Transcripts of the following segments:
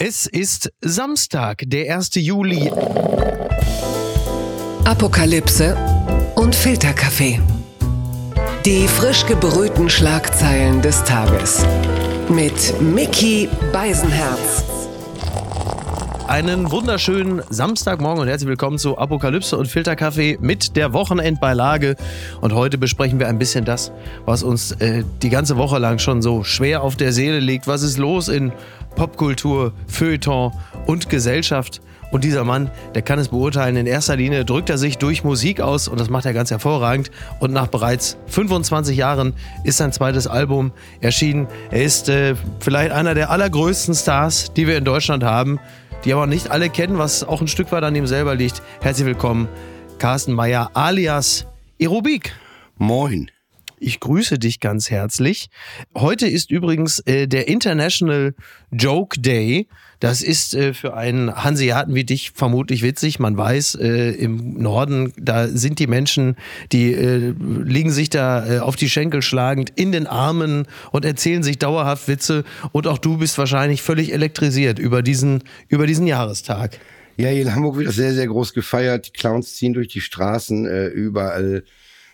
Es ist Samstag, der 1. Juli. Apokalypse und Filterkaffee. Die frisch gebrühten Schlagzeilen des Tages. Mit Mickey Beisenherz. Einen wunderschönen Samstagmorgen und herzlich willkommen zu Apokalypse und Filterkaffee mit der Wochenendbeilage. Und heute besprechen wir ein bisschen das, was uns äh, die ganze Woche lang schon so schwer auf der Seele liegt. Was ist los in Popkultur, Feuilleton und Gesellschaft. Und dieser Mann, der kann es beurteilen. In erster Linie drückt er sich durch Musik aus und das macht er ganz hervorragend. Und nach bereits 25 Jahren ist sein zweites Album erschienen. Er ist äh, vielleicht einer der allergrößten Stars, die wir in Deutschland haben, die aber nicht alle kennen, was auch ein Stück weit an ihm selber liegt. Herzlich willkommen, Carsten Meyer alias Aerobik. Moin. Ich grüße dich ganz herzlich. Heute ist übrigens äh, der International Joke Day. Das ist äh, für einen Hanseaten wie dich vermutlich witzig. Man weiß, äh, im Norden, da sind die Menschen, die äh, liegen sich da äh, auf die Schenkel schlagend in den Armen und erzählen sich dauerhaft Witze. Und auch du bist wahrscheinlich völlig elektrisiert über diesen, über diesen Jahrestag. Ja, hier in Hamburg wird das sehr, sehr groß gefeiert. Die Clowns ziehen durch die Straßen, äh, überall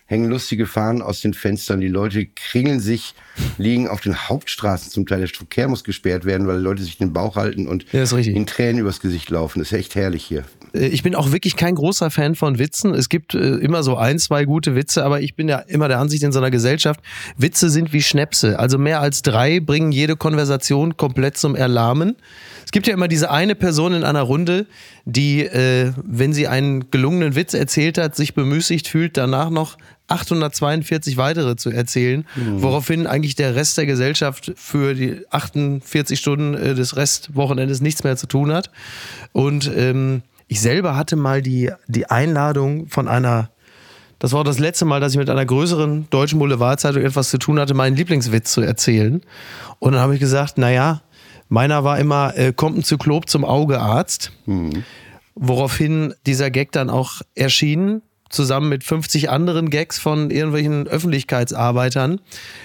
hängen lustige Fahnen aus den Fenstern, die Leute kringeln sich, liegen auf den Hauptstraßen zum Teil. Der Verkehr muss gesperrt werden, weil Leute sich den Bauch halten und Ja, in Tränen übers Gesicht laufen. Das ist echt herrlich hier. Äh, Ich bin auch wirklich kein großer Fan von Witzen. Es gibt äh, immer so ein, zwei gute Witze, aber ich bin ja immer der Ansicht in so einer Gesellschaft, Witze sind wie Schnäpse. Also mehr als drei bringen jede Konversation komplett zum Erlahmen. Es gibt ja immer diese eine Person in einer Runde, die, äh, wenn sie einen gelungenen Witz erzählt hat, sich bemüßigt fühlt, danach noch 842 weitere zu erzählen, woraufhin eigentlich der Rest der Gesellschaft für die 48 Stunden äh, des Restwochenendes nichts mehr zu tun hat. Und ähm, ich selber hatte mal die, die Einladung von einer, das war das letzte Mal, dass ich mit einer größeren deutschen Boulevardzeitung etwas zu tun hatte, meinen Lieblingswitz zu erzählen. Und dann habe ich gesagt, naja, meiner war immer, äh, kommt ein Zyklop zum Augearzt. Woraufhin dieser Gag dann auch erschien, zusammen mit 50 anderen Gags von irgendwelchen Öffentlichkeitsarbeitern.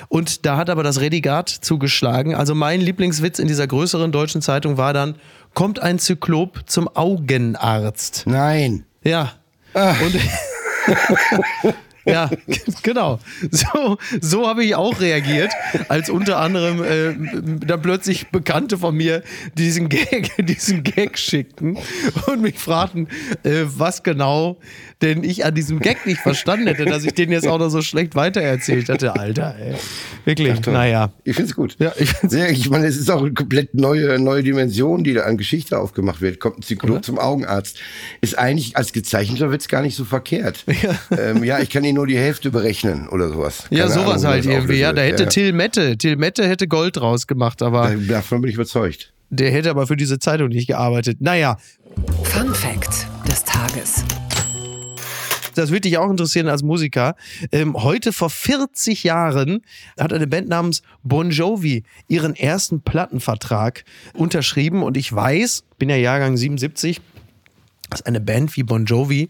Und da hat aber das Redigat zugeschlagen. Also mein Lieblingswitz in dieser größeren deutschen Zeitung war dann, kommt ein Zyklop zum Augenarzt. Nein. Ja. Und ja, genau. So, so habe ich auch reagiert, als unter anderem äh, dann plötzlich Bekannte von mir diesen Gag, diesen Gag schickten und mich fragten, äh, was genau denn ich an diesem Gag nicht verstanden hätte, dass ich den jetzt auch noch so schlecht weitererzählt hatte. Alter, ey. Wirklich, Toll. naja. Ich find's gut. Ja, ich find's- Sehr, ich meine, es ist auch eine komplett neue, neue Dimension, die da an Geschichte aufgemacht wird. Kommt ein Zyklop zum Augenarzt. Ist eigentlich als gezeichneter Witz gar nicht so verkehrt. Ja, ähm, ja ich kann Ihnen nur die Hälfte berechnen oder sowas. Ja, Keine sowas Ahnung, wie halt irgendwie. Ja, da hätte wird. Till Mette, Till Mette hätte Gold draus gemacht, aber Ja. Davon bin ich überzeugt. der hätte aber für diese Zeitung nicht gearbeitet. Naja, Fun Fact des Tages. das würde dich auch interessieren als Musiker. Ähm, heute vor 40 Jahren hat eine Band namens Bon Jovi ihren ersten Plattenvertrag unterschrieben und ich weiß, bin ja Jahrgang 77, dass eine Band wie Bon Jovi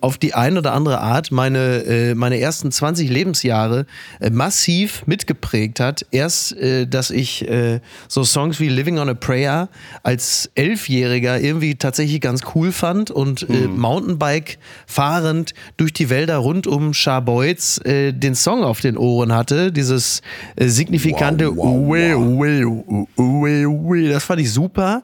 auf die ein oder andere Art meine, äh, meine ersten 20 Lebensjahre äh, massiv mitgeprägt hat. Erst, äh, dass ich äh, so Songs wie Living on a Prayer als Elfjähriger irgendwie tatsächlich ganz cool fand und äh, Mountainbike fahrend durch die Wälder rund um Scharbeutz äh, den Song auf den Ohren hatte. Dieses signifikante Uwe, Uwe, Uwe, Uwe, Uwe. Das fand ich super.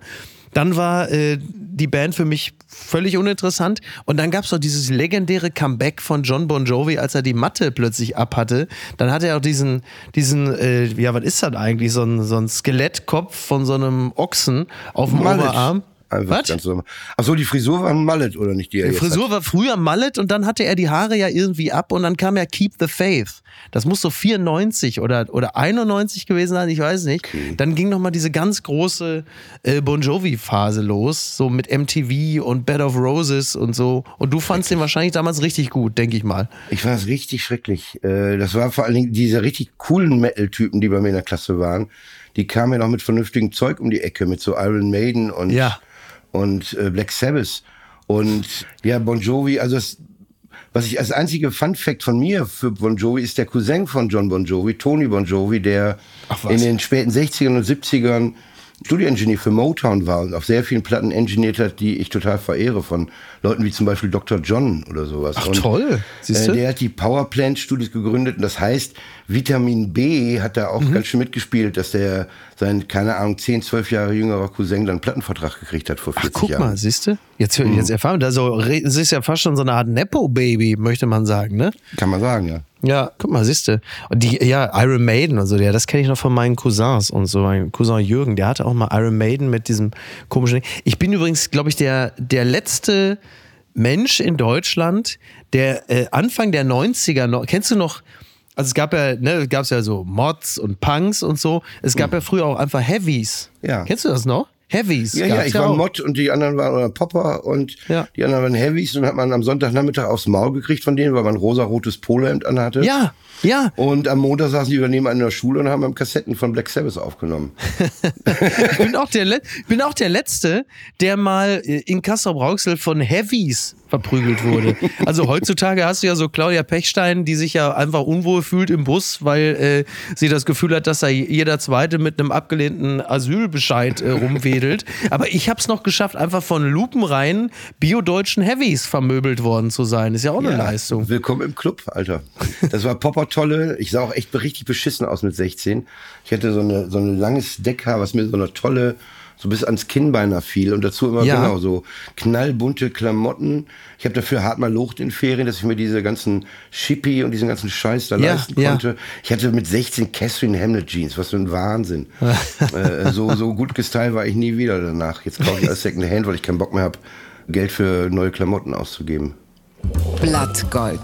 Dann war äh, die Band für mich völlig uninteressant. Und dann gab es doch dieses legendäre Comeback von John Bon Jovi, als er die Matte plötzlich abhatte. Dann hatte er auch diesen, diesen äh, ja, was ist das eigentlich? So ein, so ein Skelettkopf von so einem Ochsen auf dem. Oberarm. Einfach Was? ganz normal. Ach so, die Frisur war ein Mallet oder nicht die Die Frisur hat? war früher Mallet und dann hatte er die Haare ja irgendwie ab und dann kam ja Keep the Faith. Das muss so 94 oder, oder 91 gewesen sein, ich weiß nicht. Dann ging nochmal diese ganz große äh, Bon Jovi-Phase los, so mit MTV und Bed of Roses und so. Und du fandst den wahrscheinlich damals richtig gut, denke ich mal. Ich fand das richtig schrecklich. Äh, Das war vor allen Dingen diese richtig coolen Metal-Typen, die bei mir in der Klasse waren. Die kamen ja noch mit vernünftigem Zeug um die Ecke, mit so Iron Maiden und, Ja. Und äh, Black Sabbath. Und ja, Bon Jovi, also das, was ich als einzige Fun Fact von mir für Bon Jovi ist der Cousin von John Bon Jovi, Tony Bon Jovi, der in den späten 60ern und 70ern Studio-Engineer für Motown war und auf sehr vielen Platten engineert hat, die ich total verehre, von Leuten wie zum Beispiel Dr. John oder sowas. Ach und, toll, siehst du? Äh, der hat die Power Plant Studios gegründet und das heißt, Vitamin B hat da auch Mhm. ganz schön mitgespielt, dass der sein, keine Ahnung, 10, 12 Jahre jüngerer Cousin dann einen Plattenvertrag gekriegt hat vor 40 Ach, guck Jahren. mal, siehst du? Jetzt, jetzt erfahren wir, also, es ist ja fast schon so eine Art Nepo-Baby, möchte man sagen, ne? Kann man sagen, ja. Ja, guck mal, siehst du. Und die, ja, Iron Maiden und so, ja, das kenne ich noch von meinen Cousins und so. Mein Cousin Jürgen, der hatte auch mal Iron Maiden mit diesem komischen. Ich bin übrigens, glaube ich, der, der letzte Mensch in Deutschland, der äh, Anfang der 90er noch, kennst du noch, also es gab ja, ne, gab es ja so Mods und Punks und so. Es gab ja früher auch einfach Heavies. Ja. Kennst du das noch? Heavies. Ja, ja, ich war auch. Mod und die anderen waren oder Popper und Ja. die anderen waren Heavies und hat man am Sonntagnachmittag aufs Maul gekriegt von denen, weil man ein rosa-rotes Polohemd anhatte. Ja, ja. Und am Montag saßen die daneben an der Schule und haben Kassetten von Black Sabbath aufgenommen. Ich bin auch der, Le bin auch der Letzte, der mal äh, in Kassel-Brauxel von Heavies verprügelt wurde. Also heutzutage hast du ja so Claudia Pechstein, die sich ja einfach unwohl fühlt im Bus, weil äh, sie das Gefühl hat, dass da jeder Zweite mit einem abgelehnten Asylbescheid äh, rumwedelt. Aber ich habe es noch geschafft, einfach von lupenreinen biodeutschen Heavies vermöbelt worden zu sein. Ist ja auch eine Leistung. Willkommen im Club, Alter. Das war Popper tolle. Ich sah auch echt richtig beschissen aus mit 16. Ich hatte so eine so ein langes Deckhaar, was mir so eine tolle so bis ans Kinn beinahe fiel und dazu immer Ja. genau so knallbunte Klamotten. Ich habe dafür hart mal locht in Ferien, dass ich mir diese ganzen Shippy und diesen ganzen Scheiß da Ja, leisten ja. konnte. Ich hatte mit 16 Catherine Hamlet Jeans, was für ein Wahnsinn. äh, so so gut gestylt war ich nie wieder danach. Jetzt kaufe ich alles Second Hand, weil ich keinen Bock mehr habe, Geld für neue Klamotten auszugeben. Blattgold.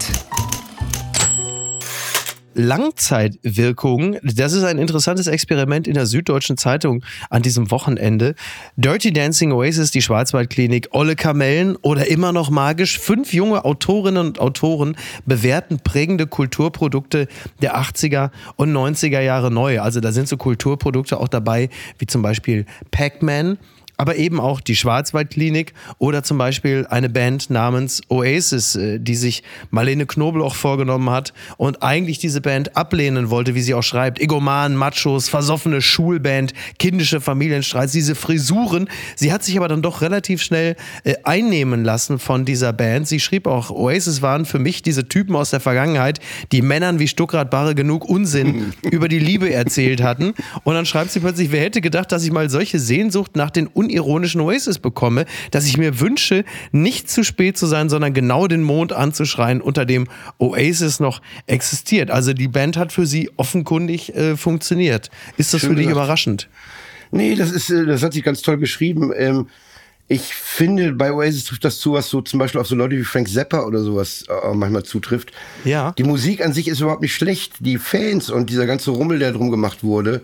Langzeitwirkungen. Das ist ein interessantes Experiment in der Süddeutschen Zeitung an diesem Wochenende. Dirty Dancing Oasis, die Schwarzwaldklinik, Olle Kamellen oder immer noch magisch. Fünf junge Autorinnen und Autoren bewerten prägende Kulturprodukte der 80er und 90er Jahre neu. Also da sind so Kulturprodukte auch dabei, wie zum Beispiel Pac-Man aber eben auch die Schwarzwaldklinik oder zum Beispiel eine Band namens Oasis, äh, die sich Marlene Knobloch vorgenommen hat und eigentlich diese Band ablehnen wollte, wie sie auch schreibt. Egoman, Machos, versoffene Schulband, kindische Familienstreits, diese Frisuren. Sie hat sich aber dann doch relativ schnell äh, einnehmen lassen von dieser Band. Sie schrieb auch, Oasis waren für mich diese Typen aus der Vergangenheit, die Männern wie Stuckrad Barre genug Unsinn über die Liebe erzählt hatten. Und dann schreibt sie plötzlich, wer hätte gedacht, dass ich mal solche Sehnsucht nach den unironischen Oasis bekomme, dass ich mir wünsche, nicht zu spät zu sein, sondern genau den Mond anzuschreien, unter dem Oasis noch existiert. Also die Band hat für sie offenkundig äh, funktioniert. Ist das Schön für dich gesagt. überraschend? Nee, das ist, äh, das hat sich ganz toll geschrieben. Ähm, ich finde, bei Oasis trifft das zu, was so zum Beispiel auf so Leute wie Frank Zappa oder sowas äh, manchmal zutrifft. Ja. Die Musik an sich ist überhaupt nicht schlecht. Die Fans und dieser ganze Rummel, der drum gemacht wurde,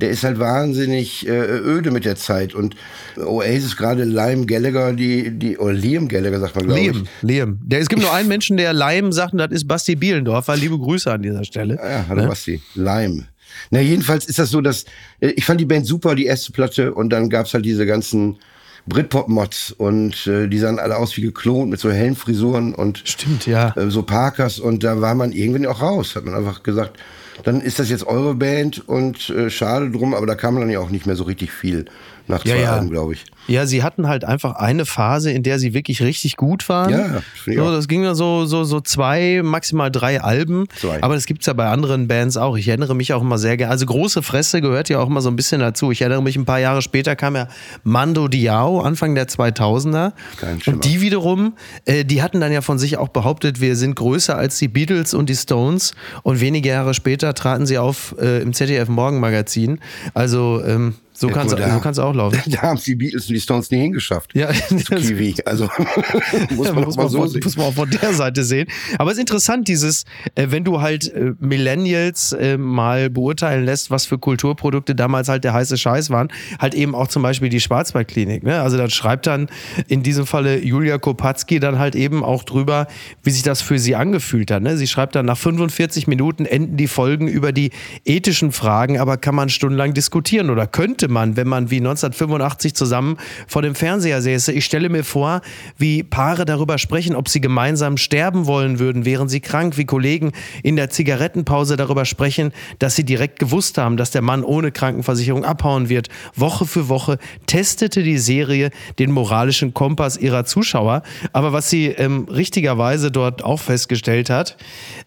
der ist halt wahnsinnig äh, öde mit der Zeit. Und Oasis, gerade Liam Gallagher, die, die, oder Liam Gallagher sagt man, glaube ich. Liam, Liam. Der, es gibt nur einen Menschen, der Leim sagt, und das ist Basti Bielendorfer. Liebe Grüße an dieser Stelle. Ja, hallo Basti. Lime. Na, jedenfalls ist das so, dass äh, ich fand die Band super, die erste Platte, und dann gab's halt diese ganzen Britpop-Mods und äh, die sahen alle aus wie geklont mit so hellen Frisuren und Stimmt, ja. äh, so Parkers und da war man irgendwann auch raus, hat man einfach gesagt, dann ist das jetzt eure Band und äh, schade drum, aber da kam dann ja auch nicht mehr so richtig viel nach Ja, zwei ja. Alben, glaube ich. Ja, sie hatten halt einfach eine Phase, in der sie wirklich richtig gut waren. Ja, so, das ging dann so, so, so zwei, maximal drei Alben. Zwei. Aber das gibt's ja bei anderen Bands auch. Ich erinnere mich auch immer sehr gerne. Also große Fresse gehört ja auch immer so ein bisschen dazu. Ich erinnere mich, ein paar Jahre später kam ja Mando Diao, Anfang der 2000er. Kein Schimmer. Und die wiederum, äh, die hatten dann ja von sich auch behauptet, wir sind größer als die Beatles und die Stones. Und wenige Jahre später traten sie auf äh, im ZDF Morgenmagazin. Also ähm, so Ja, kann es guck mal, da- so kann's auch laufen. Da haben es die Beatles und die Stones nie hingeschafft. Ja, Zu Kiwi. Also muss Ja, man muss, doch mal man so von, muss man auch von der Seite sehen. Aber es ist interessant, dieses, äh, wenn du halt äh, Millennials äh, mal beurteilen lässt, was für Kulturprodukte damals halt der heiße Scheiß waren, halt eben auch zum Beispiel die Schwarzwaldklinik. Ne? Also da schreibt dann in diesem Falle Julia Kopatzki dann halt eben auch drüber, wie sich das für sie angefühlt hat. Ne? Sie schreibt dann, nach 45 Minuten enden die Folgen über die ethischen Fragen, aber kann man stundenlang diskutieren oder könnte dürfte man, wenn man wie 1985 zusammen vor dem Fernseher säße. Ich stelle mir vor, wie Paare darüber sprechen, ob sie gemeinsam sterben wollen würden, wären sie krank, wie Kollegen in der Zigarettenpause darüber sprechen, dass sie direkt gewusst haben, dass der Mann ohne Krankenversicherung abhauen wird. Woche für Woche testete die Serie den moralischen Kompass ihrer Zuschauer. Aber was sie ähm, richtigerweise dort auch festgestellt hat,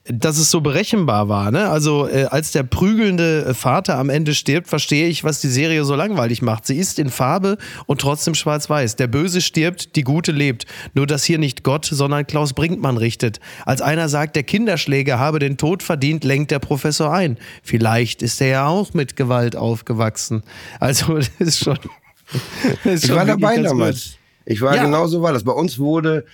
dass es so berechenbar war. Ne? Also äh, als der prügelnde Vater am Ende stirbt, verstehe ich, was die Serie so langweilig macht. Sie ist in Farbe und trotzdem schwarz-weiß. Der Böse stirbt, die Gute lebt. Nur dass hier nicht Gott, sondern Klaus Brinkmann richtet. Als einer sagt, der Kinderschläger habe den Tod verdient, lenkt der Professor ein. Vielleicht ist er ja auch mit Gewalt aufgewachsen. Also das ist schon. Das ist ich schon war dabei damals. Ich war ja. genauso war das. Bei uns wurde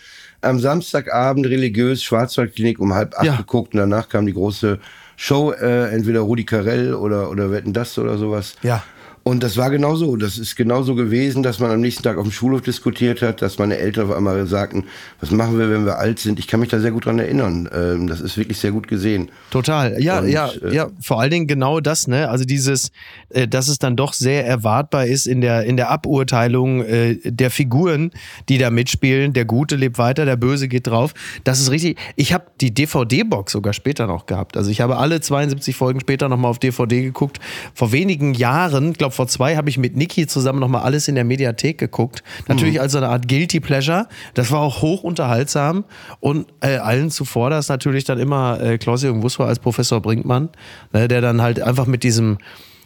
am Samstagabend religiös Schwarzwaldklinik um halb acht ja. geguckt und danach kam die große Show, äh, entweder Rudi Carell oder, oder Wetten das oder sowas. Ja. Und das war genauso. Das ist genauso gewesen, dass man am nächsten Tag auf dem Schulhof diskutiert hat, dass meine Eltern auf einmal sagten, was machen wir, wenn wir alt sind? Ich kann mich da sehr gut dran erinnern. Ähm, das ist wirklich sehr gut gesehen. Total. Ja, Und, ja, äh, ja. Vor allen Dingen genau das, ne? Also dieses, äh, dass es dann doch sehr erwartbar ist in der, in der Aburteilung äh, der Figuren, die da mitspielen. Der Gute lebt weiter, der Böse geht drauf. Das ist richtig. Ich habe die DVD-Box sogar später noch gehabt. Also ich habe alle 72 Folgen später nochmal auf DVD geguckt. Vor wenigen Jahren, glaube glaube, vor zwei habe ich mit Niki zusammen nochmal alles in der Mediathek geguckt. Natürlich mhm. als so eine Art Guilty Pleasure. Das war auch hoch unterhaltsam. Und äh, allen zuvor das natürlich dann immer äh, Klaus-Jürgen Wusser als Professor Brinkmann, ne, der dann halt einfach mit diesem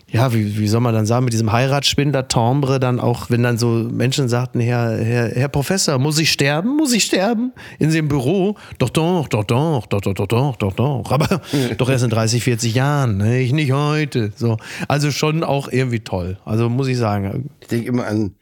ja, wie, wie soll man dann sagen, mit diesem Heiratsspindler Tombre dann auch, wenn dann so Menschen sagten, Herr, Herr, Herr Professor, muss ich sterben? Muss ich sterben? In dem Büro? Doch, doch, doch, doch, doch, doch, doch, doch, doch, doch. Aber doch erst in 30, 40 Jahren, ne? ich nicht heute. So. Also schon auch irgendwie toll. Also muss ich sagen. Ich denke immer an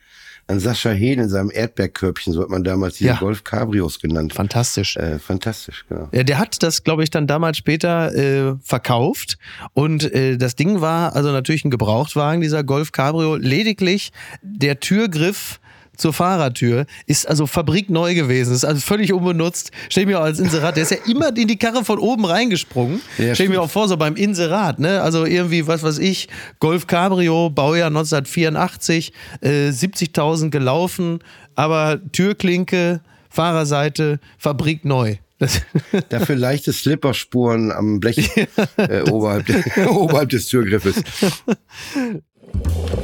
an Sascha Hehn in seinem Erdbeerkörbchen, so hat man damals diese ja. Golf Cabrios genannt. Fantastisch. Äh, fantastisch, genau. Ja, der hat das, glaube ich, dann damals später äh, verkauft. Und äh, das Ding war also natürlich ein Gebrauchtwagen, dieser Golf Cabrio. Lediglich der Türgriff zur Fahrertür ist also fabrikneu gewesen. Ist also völlig unbenutzt. Stell mir auch als Inserat, der ist ja immer in die Karre von oben reingesprungen. Ja, Stell mir auch vor, so beim Inserat, ne? Also irgendwie, was weiß ich, Golf Cabrio, Baujahr 1984, äh, 70.000 gelaufen, aber Türklinke, Fahrerseite, fabrikneu. Dafür leichte Slipperspuren am Blech äh, oberhalb, oberhalb des Türgriffes.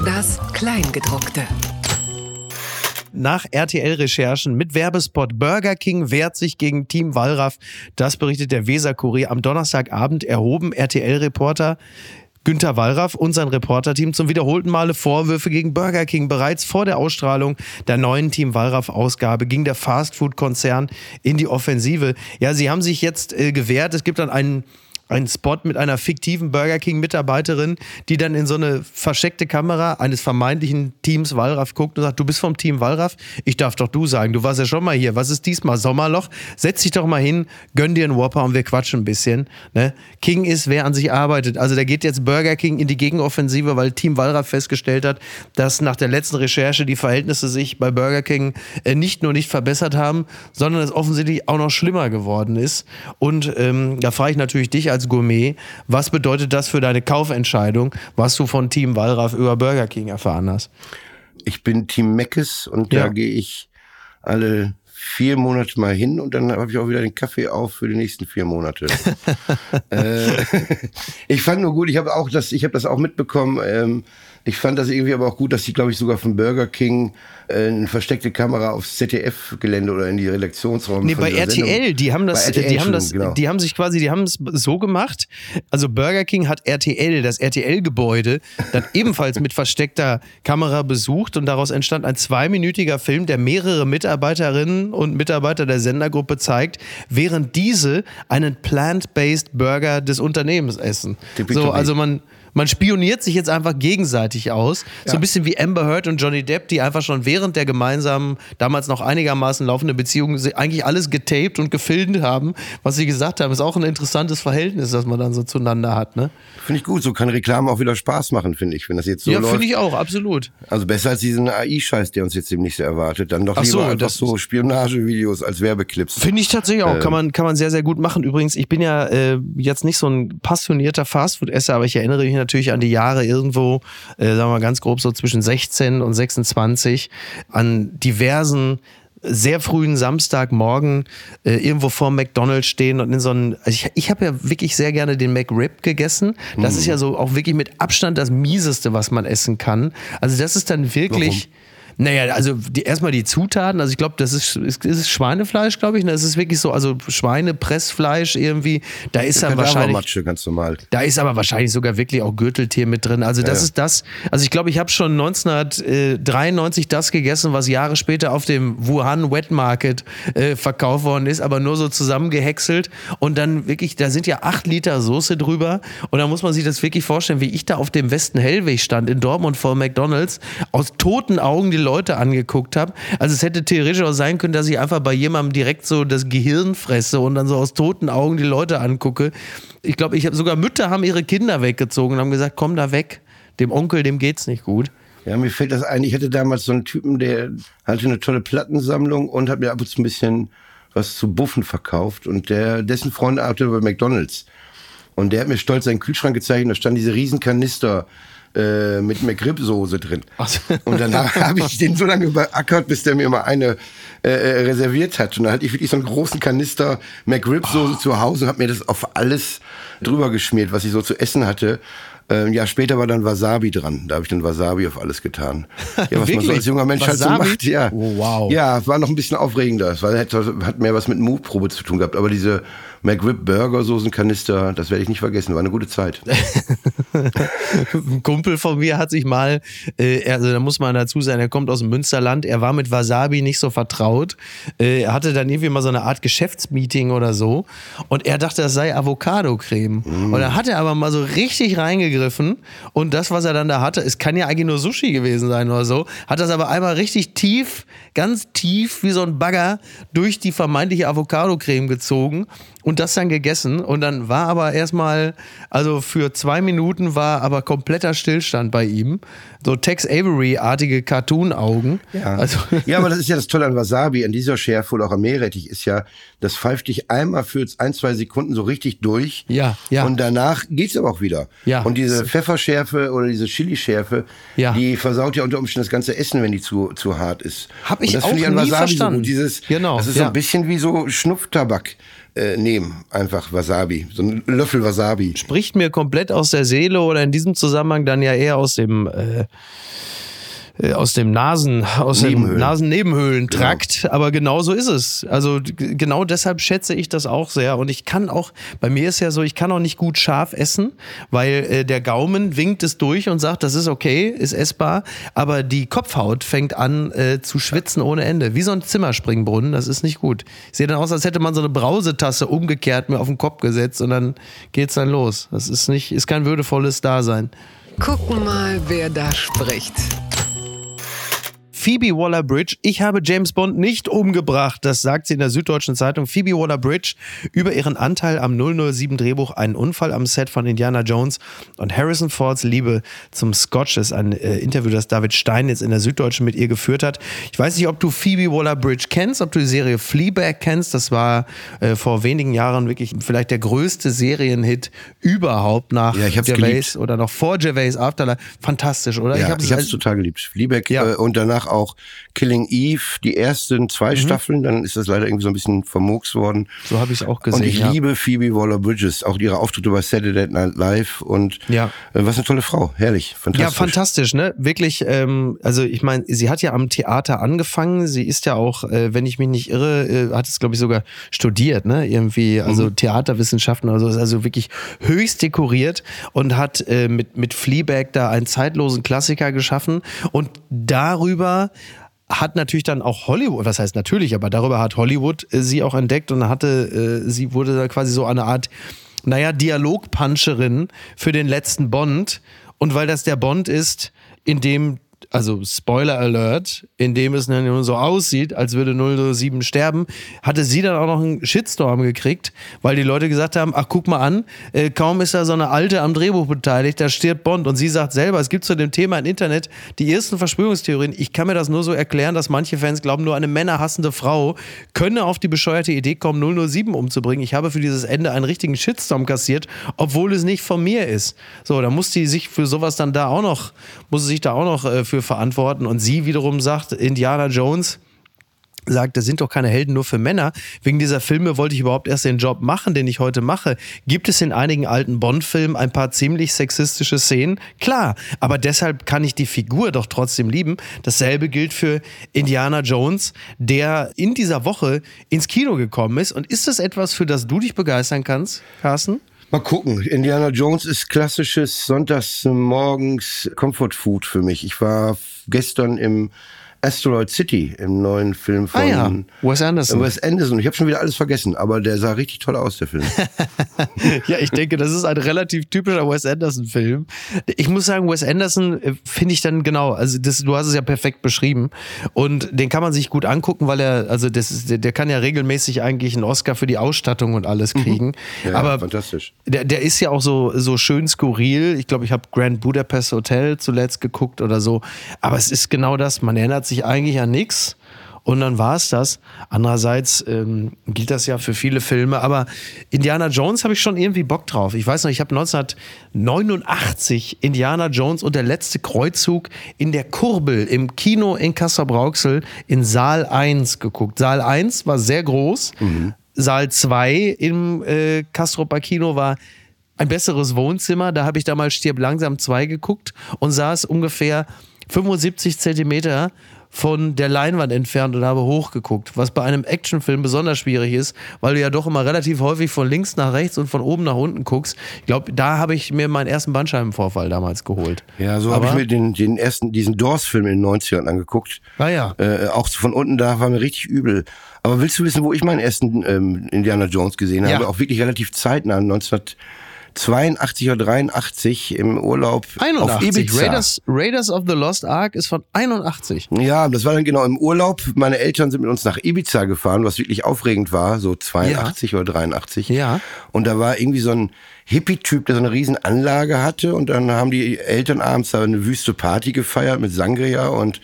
Das Kleingedruckte nach RTL-Recherchen mit Werbespot Burger King wehrt sich gegen Team Wallraff. Das berichtet der Weser-Kurier. Am Donnerstagabend erhoben RTL-Reporter Günter Wallraff und sein Reporterteam zum wiederholten Male Vorwürfe gegen Burger King. Bereits vor der Ausstrahlung der neuen Team Wallraff-Ausgabe ging der Fastfood-Konzern in die Offensive. Ja, sie haben sich jetzt äh, gewehrt. Es gibt dann einen ein Spot mit einer fiktiven Burger King-Mitarbeiterin, die dann in so eine versteckte Kamera eines vermeintlichen Teams Wallraff guckt und sagt, du bist vom Team Wallraff, ich darf doch du sagen, du warst ja schon mal hier, was ist diesmal, Sommerloch? Setz dich doch mal hin, gönn dir einen Whopper und wir quatschen ein bisschen. Ne? King ist, wer an sich arbeitet. Also da geht jetzt Burger King in die Gegenoffensive, weil Team Wallraff festgestellt hat, dass nach der letzten Recherche die Verhältnisse sich bei Burger King äh, nicht nur nicht verbessert haben, sondern es offensichtlich auch noch schlimmer geworden ist. Und ähm, da frage ich natürlich dich als als Gourmet. Was bedeutet das für deine Kaufentscheidung, was du von Team Wallraff über Burger King erfahren hast? Ich bin Team Meckes und ja. da gehe ich alle vier Monate mal hin und dann habe ich auch wieder den Kaffee auf für die nächsten vier Monate. äh, ich fand nur gut, ich habe auch das, ich habe das auch mitbekommen. Ähm, ich fand das irgendwie aber auch gut, dass sie, glaube ich, sogar von Burger King äh, eine versteckte Kamera aufs ZDF-Gelände oder in die Redaktionsräume. Nee, bei RTL, Sendung. die haben das, die haben das, genau. die haben sich quasi, die haben es so gemacht. Also Burger King hat RTL, das RTL-Gebäude, dann ebenfalls mit versteckter Kamera besucht und daraus entstand ein zweiminütiger Film, der mehrere Mitarbeiterinnen und Mitarbeiter der Sendergruppe zeigt, während diese einen plant-based Burger des Unternehmens essen. So, also man man spioniert sich jetzt einfach gegenseitig aus. Ja. So ein bisschen wie Amber Heard und Johnny Depp, die einfach schon während der gemeinsamen, damals noch einigermaßen laufenden Beziehung eigentlich alles getaped und gefilmt haben, was sie gesagt haben. Ist auch ein interessantes Verhältnis, das man dann so zueinander hat. Ne? Finde ich gut. So kann Reklame auch wieder Spaß machen, finde ich, wenn das jetzt so Ja, finde ich auch, absolut. Also besser als diesen AI-Scheiß, der uns jetzt demnächst erwartet. Dann doch Ach lieber so, einfach so Spionagevideos als Werbeclips. Finde ich tatsächlich auch. Ähm. Kann, man, kann man sehr, sehr gut machen. Übrigens, ich bin ja äh, jetzt nicht so ein passionierter Fastfood-Esser, aber ich erinnere mich natürlich natürlich an die Jahre irgendwo, äh, sagen wir mal ganz grob so zwischen 16 und 26, an diversen sehr frühen Samstagmorgen äh, irgendwo vor McDonald's stehen und in so einem. Also ich, ich habe ja wirklich sehr gerne den McRib gegessen. Das ist ja so auch wirklich mit Abstand das mieseste, was man essen kann. Also das ist dann wirklich. Naja, also die, erstmal die Zutaten. Also ich glaube, das ist, ist, ist Schweinefleisch, glaube ich. Das ist wirklich so, also Schweinepressfleisch irgendwie. Da ist dann wahrscheinlich. Matsche, ganz normal. Da ist aber wahrscheinlich sogar wirklich auch Gürteltier mit drin. Also das Ja. ist das. Also ich glaube, ich habe schon 1993 das gegessen, was Jahre später auf dem Wuhan Wet Market äh, verkauft worden ist, aber nur so zusammengehäckselt und dann wirklich, da sind ja acht Liter Soße drüber und da muss man sich das wirklich vorstellen, wie ich da auf dem Westen Hellweg stand in Dortmund vor McDonalds, aus toten Augen die Leute angeguckt habe. Also es hätte theoretisch auch sein können, dass ich einfach bei jemandem direkt so das Gehirn fresse und dann so aus toten Augen die Leute angucke. Ich glaube, ich habe sogar Mütter haben ihre Kinder weggezogen und haben gesagt, komm da weg. Dem Onkel, dem geht's nicht gut. Ja, mir fällt das ein. Ich hatte damals so einen Typen, der hatte eine tolle Plattensammlung und hat mir ab und zu ein bisschen was zu Buffen verkauft. Und der, dessen Freund arbeitete bei McDonalds. Und der hat mir stolz seinen Kühlschrank gezeigt und da stand diese riesen Kanister äh, mit McRib-Soße drin. So. Und danach habe ich den so lange beackert, bis der mir mal eine äh, äh, reserviert hat. Und dann hatte ich wirklich so einen großen Kanister McRib-Soße zu Hause und habe mir das auf alles drüber geschmiert, was ich so zu essen hatte. Äh, Ein Jahr später war dann Wasabi dran. Da habe ich dann Wasabi auf alles getan. Ja, was man so als junger Mensch halt so Wasabi? macht. Ja. Oh, wow. Ja, war noch ein bisschen aufregender. Es war, hat, hat mehr was mit Move-Probe zu tun gehabt. Aber diese McRib Burger Soßenkanister, das werde ich nicht vergessen. War eine gute Zeit. Ein Kumpel von mir hat sich mal, äh, also da muss man dazu sein, er kommt aus dem Münsterland, er war mit Wasabi nicht so vertraut. Äh, er hatte dann irgendwie mal so eine Art Geschäftsmeeting oder so und er dachte, das sei Avocado-Creme. Und dann hat er aber mal so richtig reingegriffen und das, was er dann da hatte, es kann ja eigentlich nur Sushi gewesen sein oder so, hat das aber einmal richtig tief, ganz tief wie so ein Bagger durch die vermeintliche Avocado-Creme gezogen und das dann gegessen und dann war aber erstmal, also für zwei Minuten war aber kompletter Stillstand bei ihm. So Tex Avery-artige Cartoon-Augen. Ja. Also, ja, aber das ist ja das Tolle an Wasabi, an dieser Schärfe oder auch am Meerrettich, ist ja, das pfeift dich einmal für ein, zwei Sekunden so richtig durch. Ja, ja. Und danach geht's aber auch wieder. Ja. Und diese Pfefferschärfe oder diese Chilischärfe, Ja. die versaut ja unter Umständen das ganze Essen, wenn die zu, zu hart ist. Hab ich Und das auch ich an nie Wasabi verstanden. So gut. Dieses, Genau, Das ist ja. so ein bisschen wie so Schnupftabak äh, nehmen, einfach Wasabi. So ein Löffel Wasabi. spricht mir komplett aus der Seele oder in diesem Zusammenhang dann ja eher aus dem äh, aus dem Nasen, aus dem Nebenhöhlen. Nasennebenhöhlentrakt. Aber genau so ist es. Also genau deshalb schätze ich das auch sehr. Und ich kann auch, bei mir ist ja so, ich kann auch nicht gut scharf essen, weil äh, der Gaumen winkt es durch und sagt, das ist okay, ist essbar. Aber die Kopfhaut fängt an äh, zu schwitzen ohne Ende. Wie so ein Zimmerspringbrunnen, das ist nicht gut. Ich sehe dann aus, als hätte man so eine Brausetasse umgekehrt mir auf den Kopf gesetzt und dann geht's dann los. Das ist nicht, ist kein würdevolles Dasein. Gucken mal, wer da spricht. Phoebe Waller-Bridge, ich habe James Bond nicht umgebracht, das sagt sie in der Süddeutschen Zeitung. Phoebe Waller-Bridge über ihren Anteil am 007 Drehbuch einen Unfall am Set von Indiana Jones und Harrison Fords Liebe zum Scotch. Das ist ein äh, Interview, das David Stein jetzt in der Süddeutschen mit ihr geführt hat. Ich weiß nicht, ob du Phoebe Waller-Bridge kennst, ob du die Serie Fleabag kennst. Das war äh, vor wenigen Jahren wirklich vielleicht der größte Serienhit überhaupt nach Ja, Gervais geliebt. oder noch vor Gervais Afterlife. Fantastisch, oder? Ja, ich habe es total geliebt. Fleabag Ja. äh, und danach auch Killing Eve, die ersten Mhm. zwei Staffeln. Dann ist das leider irgendwie so ein bisschen vermurks worden. So habe ich es auch gesehen. Und ich ja. liebe Phoebe Waller-Bridges, auch ihre Auftritte bei Saturday Night Live und Ja. äh, was eine tolle Frau, herrlich, fantastisch. Ja, fantastisch, ne? Wirklich, ähm, also ich meine, sie hat ja am Theater angefangen. Sie ist ja auch, äh, wenn ich mich nicht irre, äh, hat es, glaube ich, sogar studiert, ne? Irgendwie, also Mhm. Theaterwissenschaften oder so, ist also wirklich höchst dekoriert und hat äh, mit, mit Fleabag da einen zeitlosen Klassiker geschaffen. Und darüber hat natürlich dann auch Hollywood, was heißt natürlich, aber darüber hat Hollywood äh, sie auch entdeckt und hatte, äh, sie wurde da quasi so eine Art, naja, Dialogpuncherin für den letzten Bond. Und weil das der Bond ist, in dem also Spoiler Alert, in dem es nur so aussieht, als würde 007 sterben, hatte sie dann auch noch einen Shitstorm gekriegt, weil die Leute gesagt haben, ach guck mal an, äh, kaum ist da so eine Alte am Drehbuch beteiligt, da stirbt Bond. Und sie sagt selber, es gibt zu dem Thema im Internet die ersten Verschwörungstheorien. Ich kann mir das nur so erklären, dass manche Fans glauben, nur eine männerhassende Frau könne auf die bescheuerte Idee kommen, 007 umzubringen. Ich habe für dieses Ende einen richtigen Shitstorm kassiert, obwohl es nicht von mir ist. So, da muss die sich für sowas dann da auch noch, muss sie sich da auch noch äh, für verantworten. Und sie wiederum sagt, Indiana Jones sagt, das sind doch keine Helden nur für Männer. Wegen dieser Filme wollte ich überhaupt erst den Job machen, den ich heute mache. Gibt es in einigen alten Bond-Filmen ein paar ziemlich sexistische Szenen? Klar, aber deshalb kann ich die Figur doch trotzdem lieben. Dasselbe gilt für Indiana Jones, der in dieser Woche ins Kino gekommen ist. Und ist das etwas, für das du dich begeistern kannst, Carsten? Mal gucken. Indiana Jones ist klassisches Sonntagsmorgens Comfort Food für mich. Ich war gestern im Asteroid City im neuen Film von ah ja, Wes Anderson. Wes Anderson. Ich habe schon wieder alles vergessen, aber der sah richtig toll aus, der Film. ja, ich denke, das ist ein relativ typischer Wes Anderson-Film. Ich muss sagen, Wes Anderson äh, finde ich dann genau, also das, du hast es ja perfekt beschrieben und den kann man sich gut angucken, weil er, also das ist, der, der kann ja regelmäßig eigentlich einen Oscar für die Ausstattung und alles mhm. kriegen. Ja, aber fantastisch. Der, der ist ja auch so, so schön skurril. Ich glaube, ich habe Grand Budapest Hotel zuletzt geguckt oder so. Aber es ist genau das. Man erinnert sich eigentlich an nichts. Und dann war es das. Andererseits ähm, gilt das ja für viele Filme. Aber Indiana Jones habe ich schon irgendwie Bock drauf. Ich weiß noch, ich habe 1989 Indiana Jones und der letzte Kreuzzug in der Kurbel im Kino in Kassel-Brauxel in Saal 1 geguckt. Saal 1 war sehr groß. Mhm. Saal 2 im äh, Castroper Kino war ein besseres Wohnzimmer. Da habe ich damals Stirb langsam 2 geguckt und saß ungefähr 75 Zentimeter von der Leinwand entfernt und habe hochgeguckt, was bei einem Actionfilm besonders schwierig ist, weil du ja doch immer relativ häufig von links nach rechts und von oben nach unten guckst. Ich glaube, da habe ich mir meinen ersten Bandscheibenvorfall damals geholt. Ja, so habe ich mir den, den ersten, diesen Doors-Film in den 90ern angeguckt. Ah ja. Äh, auch von unten da war mir richtig übel. Aber willst du wissen, wo ich meinen ersten ähm, Indiana Jones gesehen habe? Ja. Auch wirklich relativ zeitnah, 19 82 oder 83 im Urlaub 81. auf Ibiza. Raiders, Raiders of the Lost Ark ist von 81. Ja, das war dann genau im Urlaub. Meine Eltern sind mit uns nach Ibiza gefahren, was wirklich aufregend war, so 82 ja. oder 83. Ja. Und da war irgendwie so ein Hippie-Typ, der so eine riesen Anlage hatte und dann haben die Eltern abends da eine wüste Party gefeiert mit Sangria und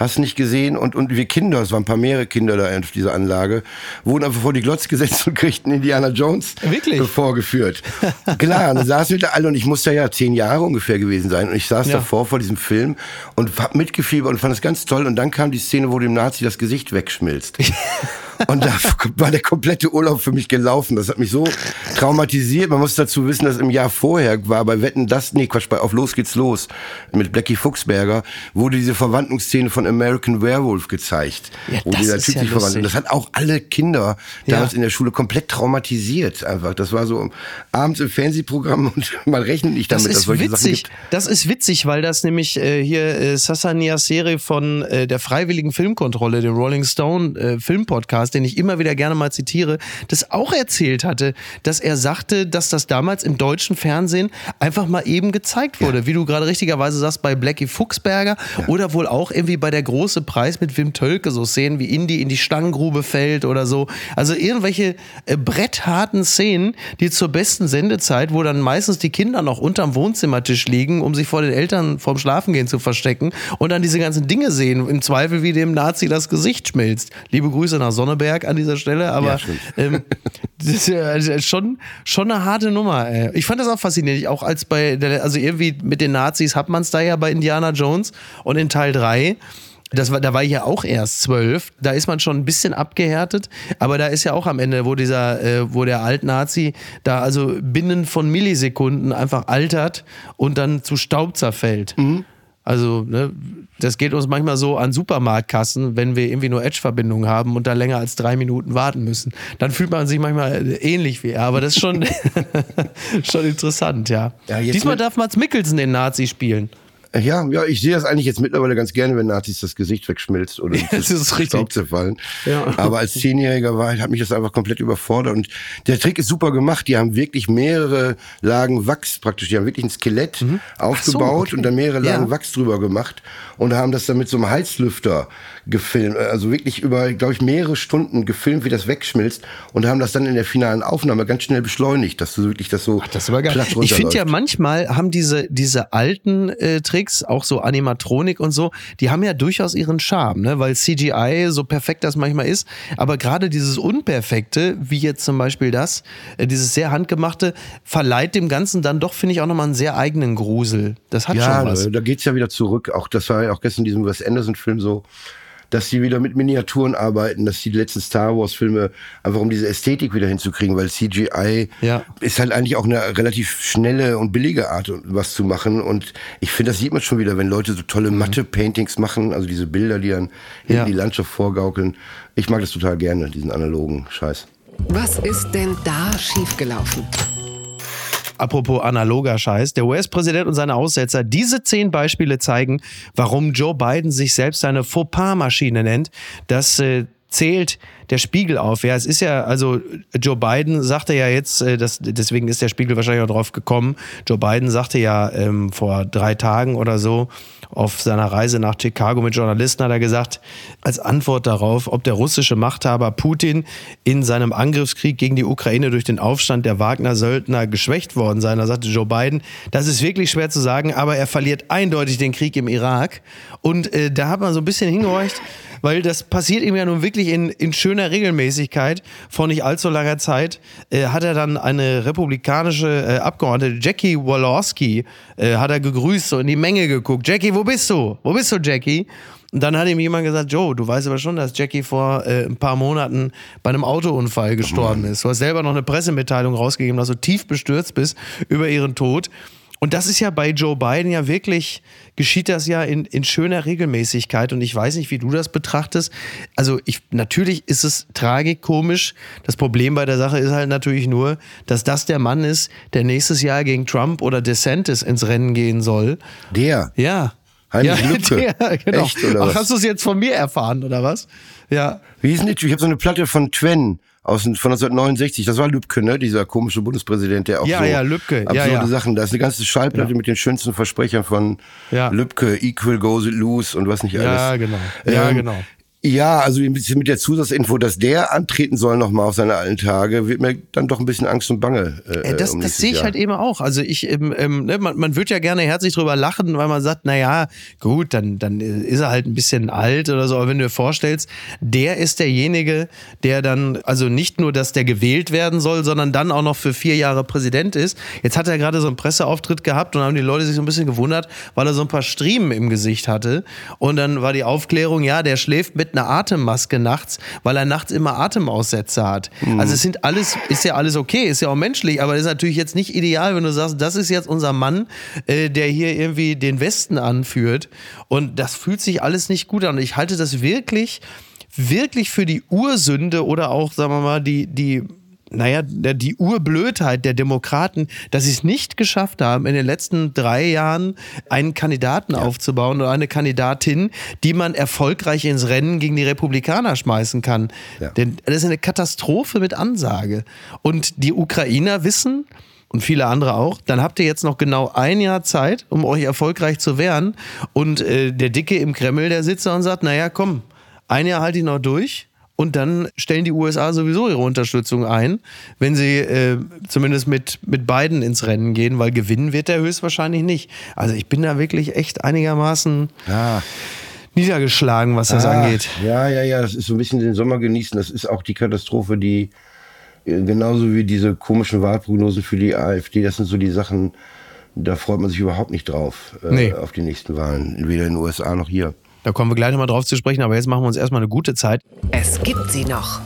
hast nicht gesehen und, und wir Kinder, es waren ein paar mehrere Kinder da auf dieser Anlage, wurden einfach vor die Glotze gesetzt und kriegten Indiana Jones Wirklich? vorgeführt. Klar, dann saßen wir da alle und ich musste ja zehn Jahre ungefähr gewesen sein und ich saß ja. davor vor diesem Film und hab mitgefiebert und fand es ganz toll und dann kam die Szene, wo dem Nazi das Gesicht wegschmilzt. Und da war der komplette Urlaub für mich gelaufen. Das hat mich so traumatisiert. Man muss dazu wissen, dass im Jahr vorher war bei Wetten das, nee, Quatsch, bei Auf Los geht's los mit Blackie Fuchsberger, wurde diese Verwandlungsszene von American Werewolf gezeigt. Ja, wo dieser Typ ja sich verwandelt. Das hat auch alle Kinder damals ja. in der Schule komplett traumatisiert einfach. Das war so abends im Fernsehprogramm und man rechnet nicht damit, das dass solche witzig. Sachen gibt. Das ist witzig, weil das nämlich äh, hier äh, Sassanias Serie von äh, der Freiwilligen Filmkontrolle, dem Rolling Stone äh, Filmpodcast, Podcast, den ich immer wieder gerne mal zitiere, das auch erzählt hatte, dass er sagte, dass das damals im deutschen Fernsehen einfach mal eben gezeigt wurde. Ja. Wie du gerade richtigerweise sagst, bei Blackie Fuchsberger ja. oder wohl auch irgendwie bei der große Preis mit Wim Tölke, so Szenen wie Indy in die Stangengrube fällt oder so. Also irgendwelche äh, brettharten Szenen, die zur besten Sendezeit, wo dann meistens die Kinder noch unterm Wohnzimmertisch liegen, um sich vor den Eltern vorm Schlafengehen zu verstecken und dann diese ganzen Dinge sehen, im Zweifel wie dem Nazi das Gesicht schmilzt. Liebe Grüße nach Sonneberg. Berg an dieser Stelle, aber ja, ähm, das ist ja schon, schon eine harte Nummer. Ey. Ich fand das auch faszinierend, auch als bei, der, also irgendwie mit den Nazis hat man es da ja bei Indiana Jones und in Teil 3 das war, da war ich ja auch erst zwölf. Da ist man schon ein bisschen abgehärtet. Aber da ist ja auch am Ende, wo dieser, äh, wo der Alt-Nazi da also binnen von Millisekunden einfach altert und dann zu Staub zerfällt. Mhm. Also, ne, das geht uns manchmal so an Supermarktkassen, wenn wir irgendwie nur Edge-Verbindungen haben und da länger als drei Minuten warten müssen. Dann fühlt man sich manchmal ähnlich wie er. Aber das ist schon, schon interessant, ja. ja Diesmal darf Mats Mikkelsen den Nazi spielen. Ja, ja, ich sehe das eigentlich jetzt mittlerweile ganz gerne, wenn Nazis das Gesicht wegschmilzt oder Ja, das ist richtig. Staub zerfallen. Ja. Aber als Zehnjähriger war, hat mich das einfach komplett überfordert. Und der Trick ist super gemacht. Die haben wirklich mehrere Lagen Wachs praktisch. Die haben wirklich ein Skelett aufgebaut Mhm. okay. und dann mehrere Lagen Ja. Wachs drüber gemacht und haben das dann mit so einem Heizlüfter gefilmt. Also wirklich über, glaube ich, mehrere Stunden gefilmt, wie das wegschmilzt und haben das dann in der finalen Aufnahme ganz schnell beschleunigt, dass du wirklich das so Das ist aber geil. platt Ich finde ja manchmal haben diese, diese alten äh, Tricks, auch so Animatronik und so, die haben ja durchaus ihren Charme, ne? weil CGI, so perfekt das manchmal ist, aber gerade dieses Unperfekte, wie jetzt zum Beispiel das, äh, dieses sehr handgemachte, verleiht dem Ganzen dann doch, finde ich, auch nochmal einen sehr eigenen Grusel. Das hat Ja, schon was. da geht's ja wieder zurück. Auch das war ja auch gestern in diesem Wes Anderson-Film so, dass sie wieder mit Miniaturen arbeiten, dass die letzten Star Wars-Filme einfach um diese Ästhetik wieder hinzukriegen, weil CGI Ja. ist halt eigentlich auch eine relativ schnelle und billige Art, was zu machen. Und ich finde, das sieht man schon wieder, wenn Leute so tolle Matte-Paintings machen, also diese Bilder, die dann Ja. hinten die Landschaft vorgaukeln. Ich mag das total gerne, diesen analogen Scheiß. Was ist denn da schiefgelaufen? Apropos analoger Scheiß, der US-Präsident und seine Aussetzer, diese zehn Beispiele zeigen, warum Joe Biden sich selbst eine Fauxpas-Maschine nennt. Das äh, zählt der Spiegel auf. Ja, es ist ja, also Joe Biden sagte ja jetzt, äh, das, deswegen ist der Spiegel wahrscheinlich auch drauf gekommen, Joe Biden sagte ja ähm, vor drei Tagen oder so, auf seiner Reise nach Chicago mit Journalisten hat er gesagt, als Antwort darauf, ob der russische Machthaber Putin in seinem Angriffskrieg gegen die Ukraine durch den Aufstand der Wagner-Söldner geschwächt worden sei. Da sagte Joe Biden, das ist wirklich schwer zu sagen, aber er verliert eindeutig den Krieg im Irak. Und äh, da hat man so ein bisschen hingehorcht, weil das passiert ihm ja nun wirklich in, in schöner Regelmäßigkeit. Vor nicht allzu langer Zeit äh, hat er dann eine republikanische äh, Abgeordnete, Jackie Walorski, äh, hat er gegrüßt, so in die Menge geguckt. Jackie, wo bist du? Wo bist du, Jackie? Und dann hat ihm jemand gesagt, Joe, du weißt aber schon, dass Jackie vor äh, ein paar Monaten bei einem Autounfall gestorben ist. Du hast selber noch eine Pressemitteilung rausgegeben, dass du tief bestürzt bist über ihren Tod. Und das ist ja bei Joe Biden ja wirklich, geschieht das ja in, in schöner Regelmäßigkeit. Und ich weiß nicht, wie du das betrachtest. Also ich, natürlich ist es tragikomisch. Das Problem bei der Sache ist halt natürlich nur, dass das der Mann ist, der nächstes Jahr gegen Trump oder DeSantis ins Rennen gehen soll. Der. Ja. Heinrich ja, Lübke. Der, genau. Echt, oder Ach, was? hast du es jetzt von mir erfahren, oder was? Ja. Wie hieß denn? Ich habe so eine Platte von Twen aus von 1969. Das war Lübke, ne? Dieser komische Bundespräsident, der auch Ja, so ja, Lübke. absurde Ja, ja. Sachen. Da ist eine ganze Schallplatte mit den schönsten Versprechern von Ja. Lübke, Equal Goes It Loose und was nicht alles. Ja, genau. Ja, Ähm, genau. Ja, also ein bisschen mit der Zusatzinfo, dass der antreten soll nochmal auf seine alten Tage, wird mir dann doch ein bisschen Angst und Bange. Äh, Äh, das um das sehe ich Jahr. halt eben auch. Also ich, ähm, ähm, ne, man, man wird ja gerne herzlich drüber lachen, weil man sagt, na ja, gut, dann, dann ist er halt ein bisschen alt oder so. Aber wenn du dir vorstellst, der ist derjenige, der dann, also nicht nur, dass der gewählt werden soll, sondern dann auch noch für vier Jahre Präsident ist. Jetzt hat er gerade so einen Presseauftritt gehabt und haben die Leute sich so ein bisschen gewundert, weil er so ein paar Striemen im Gesicht hatte. Und dann war die Aufklärung, ja, der schläft mit einer Atemmaske nachts, weil er nachts immer Atemaussätze hat. Also es sind alles, ist ja alles okay, ist ja auch menschlich, aber ist natürlich jetzt nicht ideal, wenn du sagst, das ist jetzt unser Mann, äh, der hier irgendwie den Westen anführt. Und das fühlt sich alles nicht gut an. Und ich halte das wirklich, wirklich für die Ursünde oder auch, sagen wir mal, die, die naja, die Urblödheit der Demokraten, dass sie es nicht geschafft haben, in den letzten drei Jahren einen Kandidaten aufzubauen oder eine Kandidatin, die man erfolgreich ins Rennen gegen die Republikaner schmeißen kann. Ja. Denn das ist eine Katastrophe mit Ansage. Und die Ukrainer wissen, und viele andere auch, dann habt ihr jetzt noch genau ein Jahr Zeit, um euch erfolgreich zu wehren. Und äh, der Dicke im Kreml, der sitzt da und sagt, naja, komm, ein Jahr halte ich noch durch. Und dann stellen die USA sowieso ihre Unterstützung ein, wenn sie äh, zumindest mit, mit Biden ins Rennen gehen, weil gewinnen wird er höchstwahrscheinlich nicht. Also ich bin da wirklich echt einigermaßen Ah. niedergeschlagen, was das Ah, angeht. Ja, ja, ja, das ist so ein bisschen den Sommer genießen. Das ist auch die Katastrophe, die äh, genauso wie diese komischen Wahlprognosen für die AfD, das sind so die Sachen, da freut man sich überhaupt nicht drauf, äh, Nee. auf die nächsten Wahlen. Weder in den USA noch hier. Da kommen wir gleich nochmal drauf zu sprechen, aber jetzt machen wir uns erstmal eine gute Zeit. Es gibt sie noch.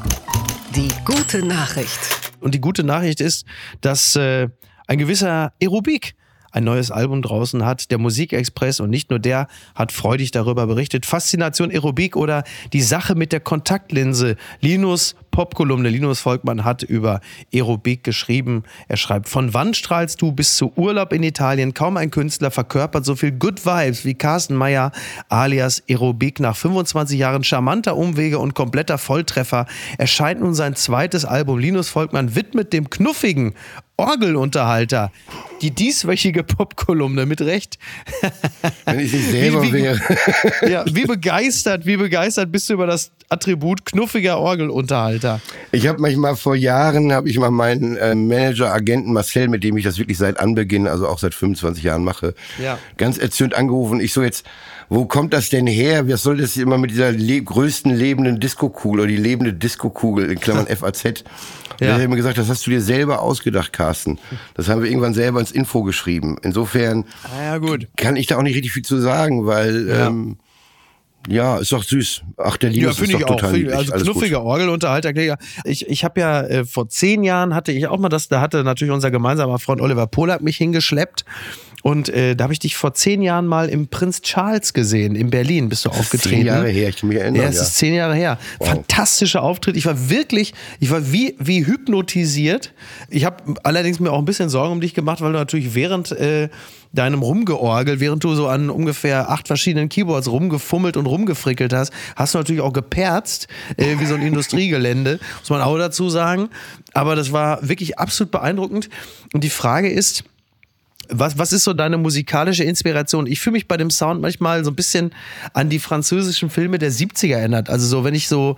Die gute Nachricht. Und die gute Nachricht ist, dass äh, ein gewisser Aerobik ein neues Album draußen hat. Der Musikexpress und nicht nur der hat freudig darüber berichtet. Faszination Aerobik oder die Sache mit der Kontaktlinse. Linus Popkolumne. Linus Volkmann hat über Aerobik geschrieben. Er schreibt, von wann strahlst du bis zu Urlaub in Italien? Kaum ein Künstler verkörpert so viel Good Vibes wie Carsten Meyer alias Aerobik. Nach 25 Jahren charmanter Umwege und kompletter Volltreffer erscheint nun sein zweites Album. Linus Volkmann widmet dem knuffigen Orgelunterhalter. Die dieswöchige Popkolumne mit Recht. Wenn ich nicht selber wie, wie, wäre. Ja, wie begeistert, wie begeistert bist du über das Attribut knuffiger Orgelunterhalter? Ich habe manchmal vor Jahren, habe ich mal meinen äh, Manager, Agenten Marcel, mit dem ich das wirklich seit Anbeginn, also auch seit 25 Jahren mache, Ja. ganz erzürnt angerufen. Ich so jetzt, wo kommt das denn her? Was soll das immer mit dieser le größten lebenden Diskokugel oder die lebende Diskokugel in Klammern FAZ? Ja. Ja. Er hat mir gesagt, das hast du dir selber ausgedacht, Carsten. Das haben wir irgendwann selber ins Info geschrieben. Insofern Ah, ja, gut. kann ich da auch nicht richtig viel zu sagen, weil Ja. ähm, ja, ist doch süß. Ach, der Ja, Linus ist finde doch ich auch. total Find- niedlich. Also Alles gut. knuffiger Orgelunterhalter. Klingt ja- Ich, ich habe ja äh, vor zehn Jahren hatte ich auch mal das, da hatte natürlich unser gemeinsamer Freund Oliver Polak mich hingeschleppt. Und äh, da habe ich dich vor zehn Jahren mal im Prinz Charles gesehen, in Berlin bist du aufgetreten. Zehn Jahre her, ich kann mich erinnern. Ja, es ist zehn Jahre her. Fantastischer Auftritt. Ich war wirklich, ich war wie, wie hypnotisiert. Ich habe allerdings mir auch ein bisschen Sorgen um dich gemacht, weil du natürlich während äh, deinem Rumgeorgel, während du so an ungefähr acht verschiedenen Keyboards rumgefummelt und rumgefrickelt hast, hast du natürlich auch geperzt, äh, wie so ein Industriegelände, muss man auch dazu sagen. Aber das war wirklich absolut beeindruckend. Und die Frage ist, was, was ist so deine musikalische Inspiration? Ich fühle mich bei dem Sound manchmal so ein bisschen an die französischen Filme der 70er erinnert. Also so, wenn ich so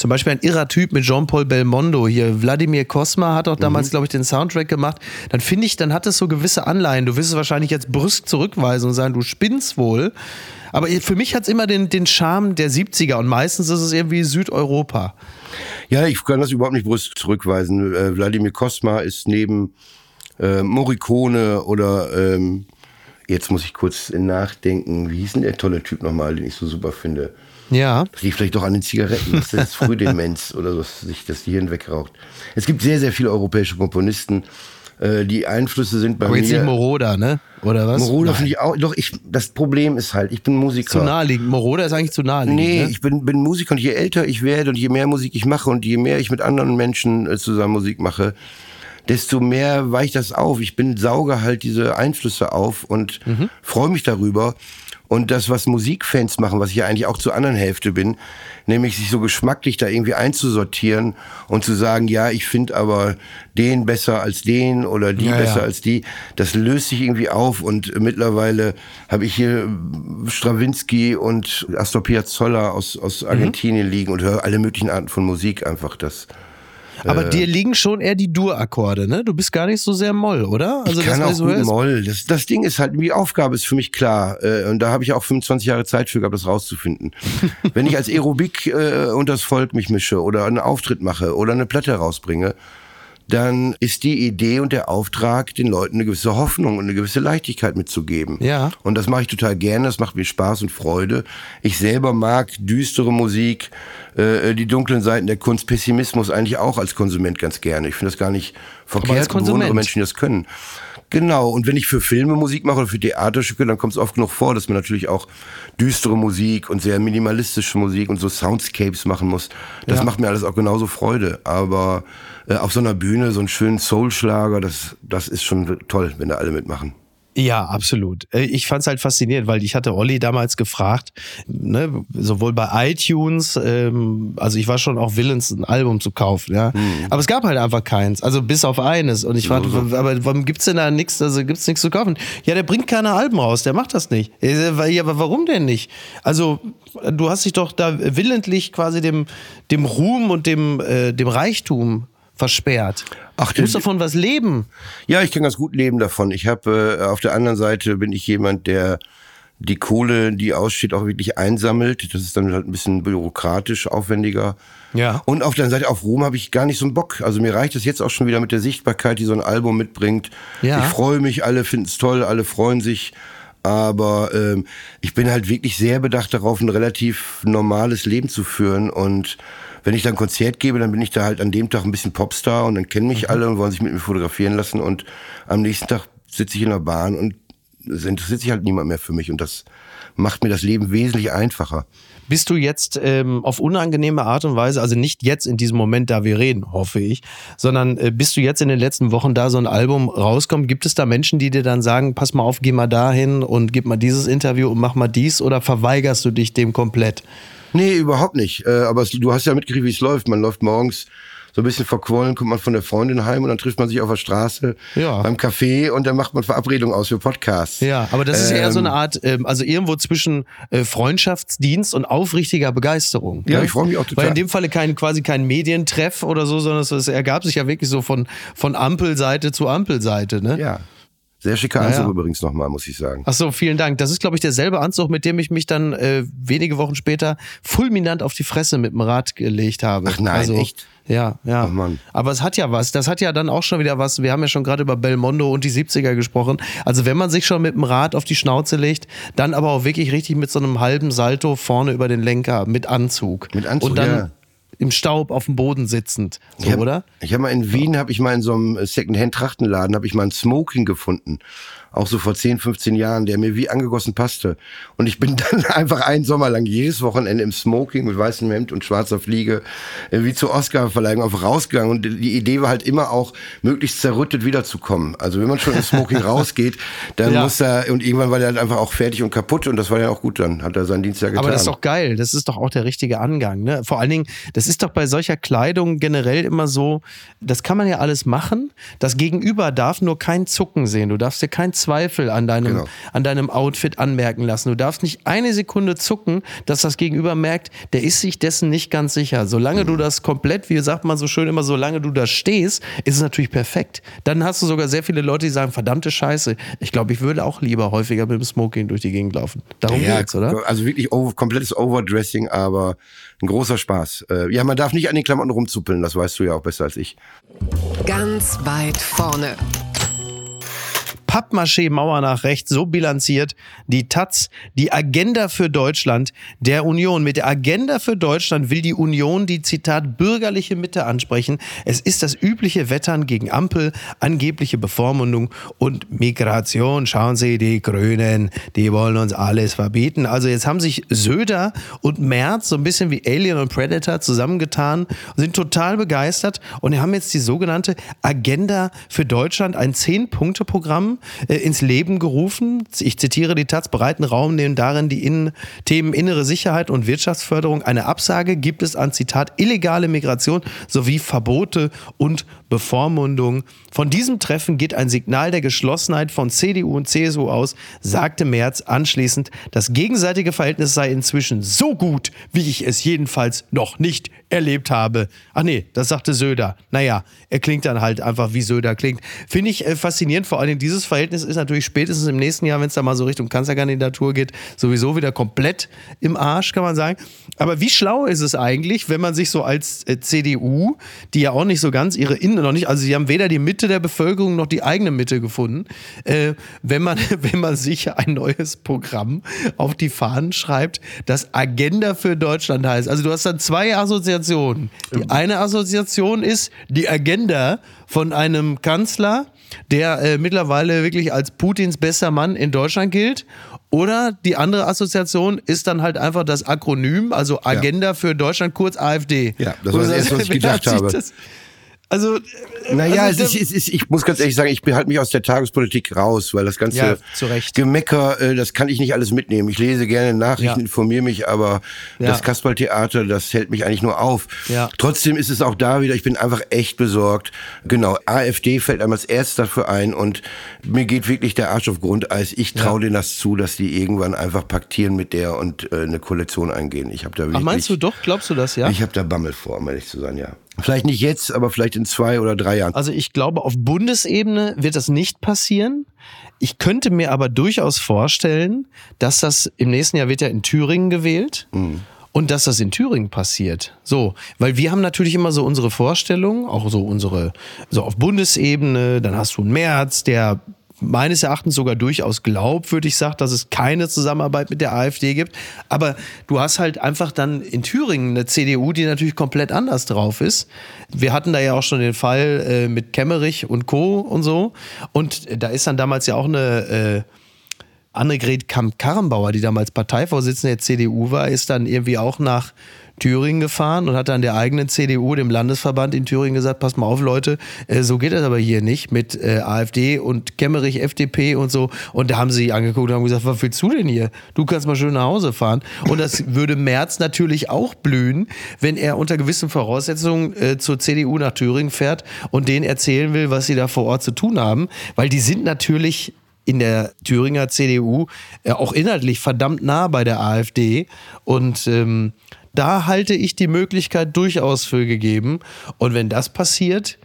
zum Beispiel ein irrer Typ mit Jean-Paul Belmondo hier, Wladimir Kosma hat auch damals, glaube ich, den Soundtrack gemacht. Dann finde ich, dann hat es so gewisse Anleihen. Du wirst es wahrscheinlich jetzt brüsk zurückweisen und sagen, du spinnst wohl. Aber für mich hat es immer den, den Charme der 70er und meistens ist es irgendwie Südeuropa. Ja, ich kann das überhaupt nicht brüsk zurückweisen. Äh, Wladimir Kosma ist neben äh, Morricone oder ähm, jetzt muss ich kurz nachdenken, wie hieß denn der tolle Typ nochmal, den ich so super finde? Ja. Das liegt vielleicht doch an den Zigaretten. Das ist Frühdemenz oder so, dass sich das Hirn wegraucht. Es gibt sehr, sehr viele europäische Komponisten. Äh, die Einflüsse sind bei Aber jetzt mir. nicht Moroder, ne? Oder was? Moroder Nein. finde ich auch. Doch, ich, das Problem ist halt, ich bin Musiker. Zu naheliegend. Moroder ist eigentlich zu naheliegend. Nee, ne? ich bin, bin Musiker und je älter ich werde und je mehr Musik ich mache und je mehr ich mit anderen Menschen äh, zusammen Musik mache, desto mehr weicht das auf. Ich bin sauge halt diese Einflüsse auf und Mhm. freue mich darüber. Und das, was Musikfans machen, was ich ja eigentlich auch zur anderen Hälfte bin, nämlich sich so geschmacklich da irgendwie einzusortieren und zu sagen, ja, ich finde aber den besser als den oder die Ja, besser ja. als die, das löst sich irgendwie auf und mittlerweile habe ich hier Stravinsky und Astor Piazzolla aus, aus Argentinien liegen und höre alle möglichen Arten von Musik einfach das. Aber dir liegen schon eher die Dur-Akkorde, ne? Du bist gar nicht so sehr Moll, oder? Also ich kann was auch gut Moll. Das, das Ding ist halt, die Aufgabe ist für mich klar. Äh, und da habe ich auch 25 Jahre Zeit für gehabt, das rauszufinden. Wenn ich als Aerobik äh, unters Volk mich mische oder einen Auftritt mache oder eine Platte rausbringe, dann ist die Idee und der Auftrag, den Leuten eine gewisse Hoffnung und eine gewisse Leichtigkeit mitzugeben. Ja. Und das mache ich total gerne, das macht mir Spaß und Freude. Ich selber mag düstere Musik, äh, die dunklen Seiten der Kunst, Pessimismus eigentlich auch als Konsument ganz gerne. Ich finde das gar nicht verkehrt, als bewundere Konsument. Menschen, die das können. Genau, und wenn ich für Filme Musik mache oder für Theaterstücke, dann kommt es oft genug vor, dass man natürlich auch düstere Musik und sehr minimalistische Musik und so Soundscapes machen muss. Das Ja. macht mir alles auch genauso Freude. Aber äh, auf so einer Bühne so einen schönen Soulschlager, das, das ist schon toll, wenn da alle mitmachen. Ja, absolut. Äh, Ich fand's halt faszinierend, weil ich hatte Olli damals gefragt, ne, sowohl bei iTunes, ähm, also ich war schon auch willens, ein Album zu kaufen, ja. Aber es gab halt einfach keins, also bis auf eines. Und ich fragte, aber warum gibt's denn da nichts, also gibt's nichts zu kaufen? Ja, der bringt keine Alben raus, der macht das nicht. Ich sag, Ja, aber warum denn nicht? Also, du hast dich doch da willentlich quasi dem, dem Ruhm und dem, äh, dem Reichtum versperrt. Ach, du musst davon was leben. Ja, ich kann ganz gut leben davon. Ich habe äh, auf der anderen Seite bin ich jemand, der die Kohle, die aussteht, auch wirklich einsammelt. Das ist dann halt ein bisschen bürokratisch aufwendiger. Ja. Und auf der anderen Seite auf Ruhm habe ich gar nicht so einen Bock. Also mir reicht es jetzt auch schon wieder mit der Sichtbarkeit, die so ein Album mitbringt. Ja. Ich freue mich, alle finden es toll, alle freuen sich. Aber ähm, ich bin halt wirklich sehr bedacht darauf, ein relativ normales Leben zu führen. Und wenn ich dann ein Konzert gebe, dann bin ich da halt an dem Tag ein bisschen Popstar und dann kennen mich alle und wollen sich mit mir fotografieren lassen. Und am nächsten Tag sitze ich in der Bahn und es interessiert sich halt niemand mehr für mich und das macht mir das Leben wesentlich einfacher. Bist du jetzt ähm, auf unangenehme Art und Weise, also nicht jetzt in diesem Moment, da wir reden, hoffe ich, sondern äh, bist du jetzt in den letzten Wochen da so ein Album rauskommt, gibt es da Menschen, die dir dann sagen, pass mal auf, geh mal dahin und gib mal dieses Interview und mach mal dies oder verweigerst du dich dem komplett? Nee, überhaupt nicht. Äh, aber es, du hast ja mitgekriegt, wie es läuft. Man läuft morgens so ein bisschen verquollen, kommt man von der Freundin heim und dann trifft man sich auf der Straße Ja. beim Café und dann macht man Verabredungen aus für Podcasts. Ja, aber das ist eher so Ähm, eine Art, ähm, also irgendwo zwischen äh, Freundschaftsdienst und aufrichtiger Begeisterung. Ja, ne? ich freu mich auch total. Weil in dem Falle kein, quasi kein Medientreff oder so, sondern es, es ergab sich ja wirklich so von, von Ampelseite zu Ampelseite. Ne? Ja. Sehr schicker Anzug ja. übrigens nochmal, muss ich sagen. Ach so, vielen Dank. Das ist, glaube ich, derselbe Anzug, mit dem ich mich dann äh, wenige Wochen später fulminant auf die Fresse mit dem Rad gelegt habe. Ach nein, echt? Ja, ja. Ach Mann. Aber es hat ja was. Das hat ja dann auch schon wieder was. Wir haben ja schon gerade über Belmondo und die 70er gesprochen. Also wenn man sich schon mit dem Rad auf die Schnauze legt, dann aber auch wirklich richtig mit so einem halben Salto vorne über den Lenker mit Anzug. Mit Anzug, Und dann ja. Im Staub auf dem Boden sitzend. So, Ich hab, oder? Ich habe mal in Wien, habe ich mal in so einem Secondhand-Trachtenladen, habe ich mal ein Smoking gefunden. Auch so vor 10, 15 Jahren, der mir wie angegossen passte. Und ich bin dann einfach einen Sommer lang jedes Wochenende im Smoking mit weißem Hemd und schwarzer Fliege wie zur Oscar-Verleihung einfach rausgegangen. Und die Idee war halt immer auch, möglichst zerrüttet wiederzukommen. Also wenn man schon im Smoking rausgeht, dann Ja. muss er, und irgendwann war der halt einfach auch fertig und kaputt und das war ja auch gut dann, hat er seinen Dienst ja getan. Aber das ist doch geil. Das ist doch auch der richtige Angang. Ne? Vor allen Dingen, das ist doch bei solcher Kleidung generell immer so, das kann man ja alles machen. Das Gegenüber darf nur kein Zucken sehen. Du darfst dir keinen Zweifel an deinem, Genau. an deinem Outfit anmerken lassen. Du darfst nicht eine Sekunde zucken, dass das Gegenüber merkt, der ist sich dessen nicht ganz sicher. Solange du das komplett, wie sagt man so schön immer, solange du da stehst, ist es natürlich perfekt. Dann hast du sogar sehr viele Leute, die sagen, verdammte Scheiße, ich glaube, ich würde auch lieber häufiger mit dem Smoking durch die Gegend laufen. Darum ja, geht's, oder? Also wirklich over, komplettes Overdressing, aber ein großer Spaß. Äh, ja, man darf nicht an den Klamotten rumzuppeln, das weißt du ja auch besser als ich. Ganz weit vorne. Pappmaché-Mauer nach rechts so bilanziert die Taz, die Agenda für Deutschland der Union. Mit der Agenda für Deutschland will die Union die Zitat bürgerliche Mitte ansprechen. Es ist das übliche Wettern gegen Ampel, angebliche Bevormundung und Migration. Schauen Sie, die Grünen, die wollen uns alles verbieten. Also jetzt haben sich Söder und Merz so ein bisschen wie Alien und Predator zusammengetan, sind total begeistert und haben jetzt die sogenannte Agenda für Deutschland, ein Zehn-Punkte-Programm äh, ins Leben gerufen. Ich zitiere die Taz, breiten Raum nehmen darin die Innen Themen innere Sicherheit und Wirtschaftsförderung. Eine Absage gibt es an Zitat illegale Migration sowie Verbote und Bevormundung. Von diesem Treffen geht ein Signal der Geschlossenheit von CDU und CSU aus, sagte Merz anschließend, das gegenseitige Verhältnis sei inzwischen so gut, wie ich es jedenfalls noch nicht erlebt habe. Ach nee, das sagte Söder. Naja, er klingt dann halt einfach wie Söder klingt. Finde ich äh, faszinierend. Vor allem dieses Verhältnis ist natürlich spätestens im nächsten Jahr, wenn es da mal so Richtung Kanzlerkandidatur geht, sowieso wieder komplett im Arsch, kann man sagen. Aber wie schlau ist es eigentlich, wenn man sich so als äh, CDU, die ja auch nicht so ganz ihre Innen noch nicht, also sie haben weder die Mitte der Bevölkerung noch die eigene Mitte gefunden, äh, wenn man wenn man sich ein neues Programm auf die Fahnen schreibt, das Agenda für Deutschland heißt. Also du hast dann zwei Assoziationen. Die eine Assoziation ist die Agenda von einem Kanzler, der äh, mittlerweile wirklich als Putins bester Mann in Deutschland gilt. Oder die andere Assoziation ist dann halt einfach das Akronym, also Agenda für Deutschland, kurz AfD. Ja, das war das Erste, was ich gedacht habe. das- also, äh, Naja, also es ist, es ist, ich muss ganz ehrlich sagen, ich behalte mich aus der Tagespolitik raus, weil das ganze Ja. Gemecker, äh, das kann ich nicht alles mitnehmen. Ich lese gerne Nachrichten, Ja. informiere mich, aber Ja. das Kasperltheater, das hält mich eigentlich nur auf. Ja. Trotzdem ist es auch da wieder, ich bin einfach echt besorgt. Genau, AfD fällt einem als erstes dafür ein und mir geht wirklich der Arsch auf Grundeis. Ich traue denen das zu, dass die irgendwann einfach paktieren mit der und äh, eine Koalition eingehen. Ich habe da wirklich ach, meinst du doch? Glaubst du das, ja? ich habe da Bammel vor, um ehrlich zu sein, ja. Vielleicht nicht jetzt, aber vielleicht in zwei oder drei Jahren. Also ich glaube, auf Bundesebene wird das nicht passieren. Ich könnte mir aber durchaus vorstellen, dass das im nächsten Jahr wird ja in Thüringen gewählt. Und dass das in Thüringen passiert. So, weil wir haben natürlich immer so unsere Vorstellungen, auch so unsere, so auf Bundesebene, dann hast du einen März, der meines Erachtens sogar durchaus glaubwürdig sagt, dass es keine Zusammenarbeit mit der AfD gibt. Aber du hast halt einfach dann in Thüringen eine CDU, die natürlich komplett anders drauf ist. Wir hatten da ja auch schon den Fall äh, mit Kemmerich und Co. und so. Und da ist dann damals ja auch eine, äh, Annegret Kamp-Karrenbauer, die damals Parteivorsitzende der CDU war, ist dann irgendwie auch nach Thüringen gefahren und hat dann der eigenen CDU, dem Landesverband in Thüringen gesagt, pass mal auf Leute, äh, so geht das aber hier nicht mit äh, AfD und Kemmerich, FDP und so. Und da haben sie angeguckt und haben gesagt, was willst du denn hier? Du kannst mal schön nach Hause fahren. Und das würde Merz natürlich auch blühen, wenn er unter gewissen Voraussetzungen äh, zur CDU nach Thüringen fährt und denen erzählen will, was sie da vor Ort zu tun haben. Weil die sind natürlich in der Thüringer CDU auch inhaltlich verdammt nah bei der AfD. Und ähm, da halte ich die Möglichkeit durchaus für gegeben. Und wenn das passiert,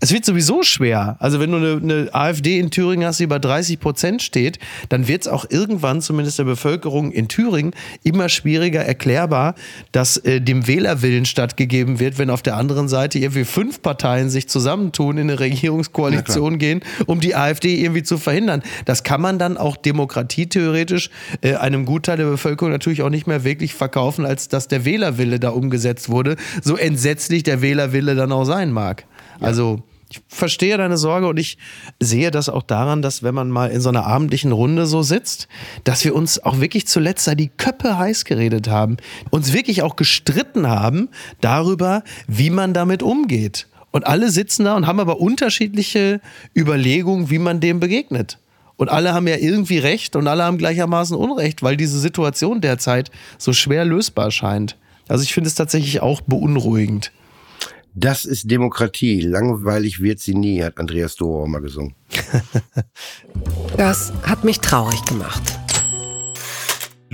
es wird sowieso schwer. Also wenn du eine, eine, AfD in Thüringen hast, die bei 30 Prozent steht, dann wird es auch irgendwann, zumindest der Bevölkerung in Thüringen, immer schwieriger erklärbar, dass äh, dem Wählerwillen stattgegeben wird, wenn auf der anderen Seite irgendwie fünf Parteien sich zusammentun, in eine Regierungskoalition gehen, um die AfD irgendwie zu verhindern. Das kann man dann auch demokratietheoretisch äh, einem Gutteil der Bevölkerung natürlich auch nicht mehr wirklich verkaufen, als dass der Wählerwille da umgesetzt wurde, so entsetzlich der Wählerwille dann auch sein mag. Also ich verstehe deine Sorge und ich sehe das auch daran, dass wenn man mal in so einer abendlichen Runde so sitzt, dass wir uns auch wirklich zuletzt da die Köpfe heiß geredet haben, uns wirklich auch gestritten haben darüber, wie man damit umgeht. Und alle sitzen da und haben aber unterschiedliche Überlegungen, wie man dem begegnet. Und alle haben ja irgendwie recht und alle haben gleichermaßen Unrecht, weil diese Situation derzeit so schwer lösbar scheint. Also ich finde es tatsächlich auch beunruhigend. Das ist Demokratie. Langweilig wird sie nie, hat Andreas Dorer mal gesungen. das hat mich traurig gemacht.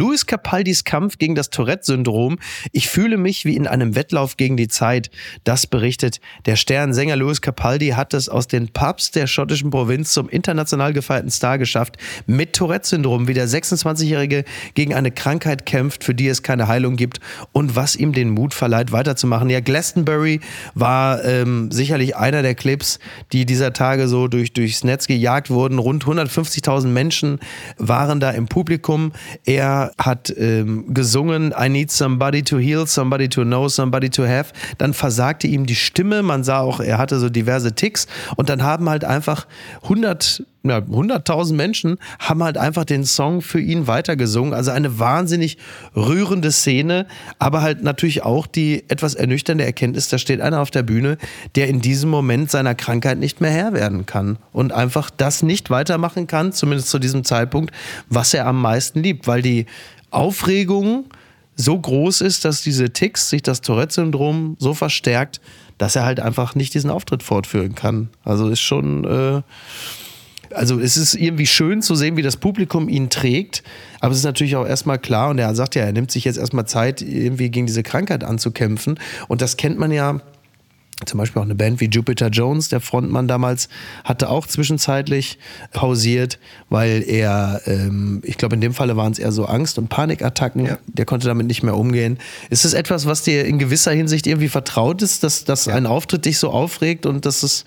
Luis Capaldis Kampf gegen das Tourette-Syndrom. Ich fühle mich wie in einem Wettlauf gegen die Zeit. Das berichtet der Sternsänger Luis Capaldi hat es aus den Pubs der schottischen Provinz zum international gefeierten Star geschafft. Mit Tourette-Syndrom, wie der 26-Jährige gegen eine Krankheit kämpft, für die es keine Heilung gibt und was ihm den Mut verleiht, weiterzumachen. Ja, Glastonbury war ähm, sicherlich einer der Clips, die dieser Tage so durch, durchs Netz gejagt wurden. Rund 150.000 Menschen waren da im Publikum. Er hat ähm, gesungen, I need somebody to heal, somebody to know, somebody to have. Dann versagte ihm die Stimme. Man sah auch, er hatte so diverse Ticks. Und dann haben halt einfach 100 ja, 100.000 Menschen haben halt einfach den Song für ihn weitergesungen. Also eine wahnsinnig rührende Szene, aber halt natürlich auch die etwas ernüchternde Erkenntnis, da steht einer auf der Bühne, der in diesem Moment seiner Krankheit nicht mehr Herr werden kann und einfach das nicht weitermachen kann, zumindest zu diesem Zeitpunkt, was er am meisten liebt, weil die Aufregung so groß ist, dass diese Ticks, sich das Tourette-Syndrom so verstärkt, dass er halt einfach nicht diesen Auftritt fortführen kann. Also ist schon... Äh, also es ist irgendwie schön zu sehen, wie das Publikum ihn trägt, aber es ist natürlich auch erstmal klar und er sagt ja, er nimmt sich jetzt erstmal Zeit, irgendwie gegen diese Krankheit anzukämpfen und das kennt man ja zum Beispiel auch eine Band wie Jupiter Jones, der Frontmann damals, hatte auch zwischenzeitlich pausiert, weil er, ähm, ich glaube, in dem Falle waren es eher so Angst- und Panikattacken. Ja. Der konnte damit nicht mehr umgehen. Ist es etwas, was dir in gewisser Hinsicht irgendwie vertraut ist, dass, dass ja. ein Auftritt dich so aufregt und dass es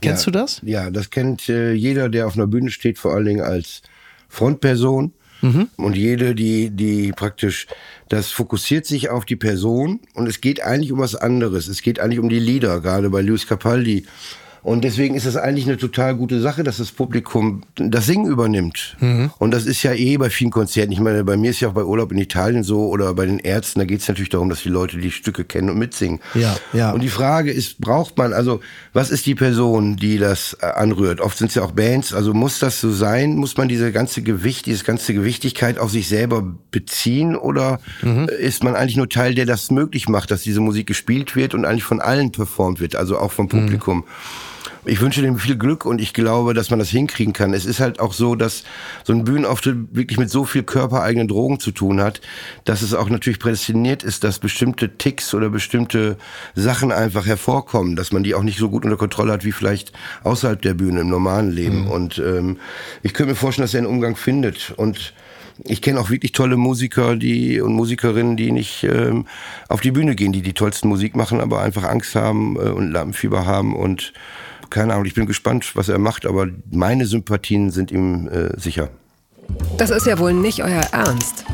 Kennst ja, du das? Ja, das kennt äh, jeder, der auf einer Bühne steht, vor allen Dingen als Frontperson. Mhm. Und jede, die, die praktisch, das fokussiert sich auf die Person und es geht eigentlich um was anderes. Es geht eigentlich um die Lieder, gerade bei Luis Capaldi und deswegen ist es eigentlich eine total gute Sache, dass das Publikum das Singen übernimmt. Mhm. Und das ist ja eh bei vielen Konzerten. Ich meine, bei mir ist ja auch bei Urlaub in Italien so oder bei den Ärzten, da geht es natürlich darum, dass die Leute die Stücke kennen und mitsingen. Ja, ja. Und die Frage ist, braucht man, also was ist die Person, die das äh, anrührt? Oft sind es ja auch Bands, also muss das so sein? Muss man diese ganze Gewicht, diese ganze Gewichtigkeit auf sich selber beziehen oder mhm. ist man eigentlich nur Teil, der das möglich macht, dass diese Musik gespielt wird und eigentlich von allen performt wird, also auch vom mhm. Publikum? Mhm. Ich wünsche dem viel Glück und ich glaube, dass man das hinkriegen kann. Es ist halt auch so, dass so ein Bühnenauftritt wirklich mit so viel körpereigenen Drogen zu tun hat, dass es auch natürlich prädestiniert ist, dass bestimmte Ticks oder bestimmte Sachen einfach hervorkommen, dass man die auch nicht so gut unter Kontrolle hat wie vielleicht außerhalb der Bühne im normalen Leben. Mhm. Und ähm, ich könnte mir vorstellen, dass er einen Umgang findet und ich kenne auch wirklich tolle Musiker, die und Musikerinnen, die nicht ähm, auf die Bühne gehen, die die tollsten Musik machen, aber einfach Angst haben äh, und Lampenfieber haben und keine Ahnung, ich bin gespannt, was er macht, aber meine Sympathien sind ihm äh, sicher. Das ist ja wohl nicht euer Ernst.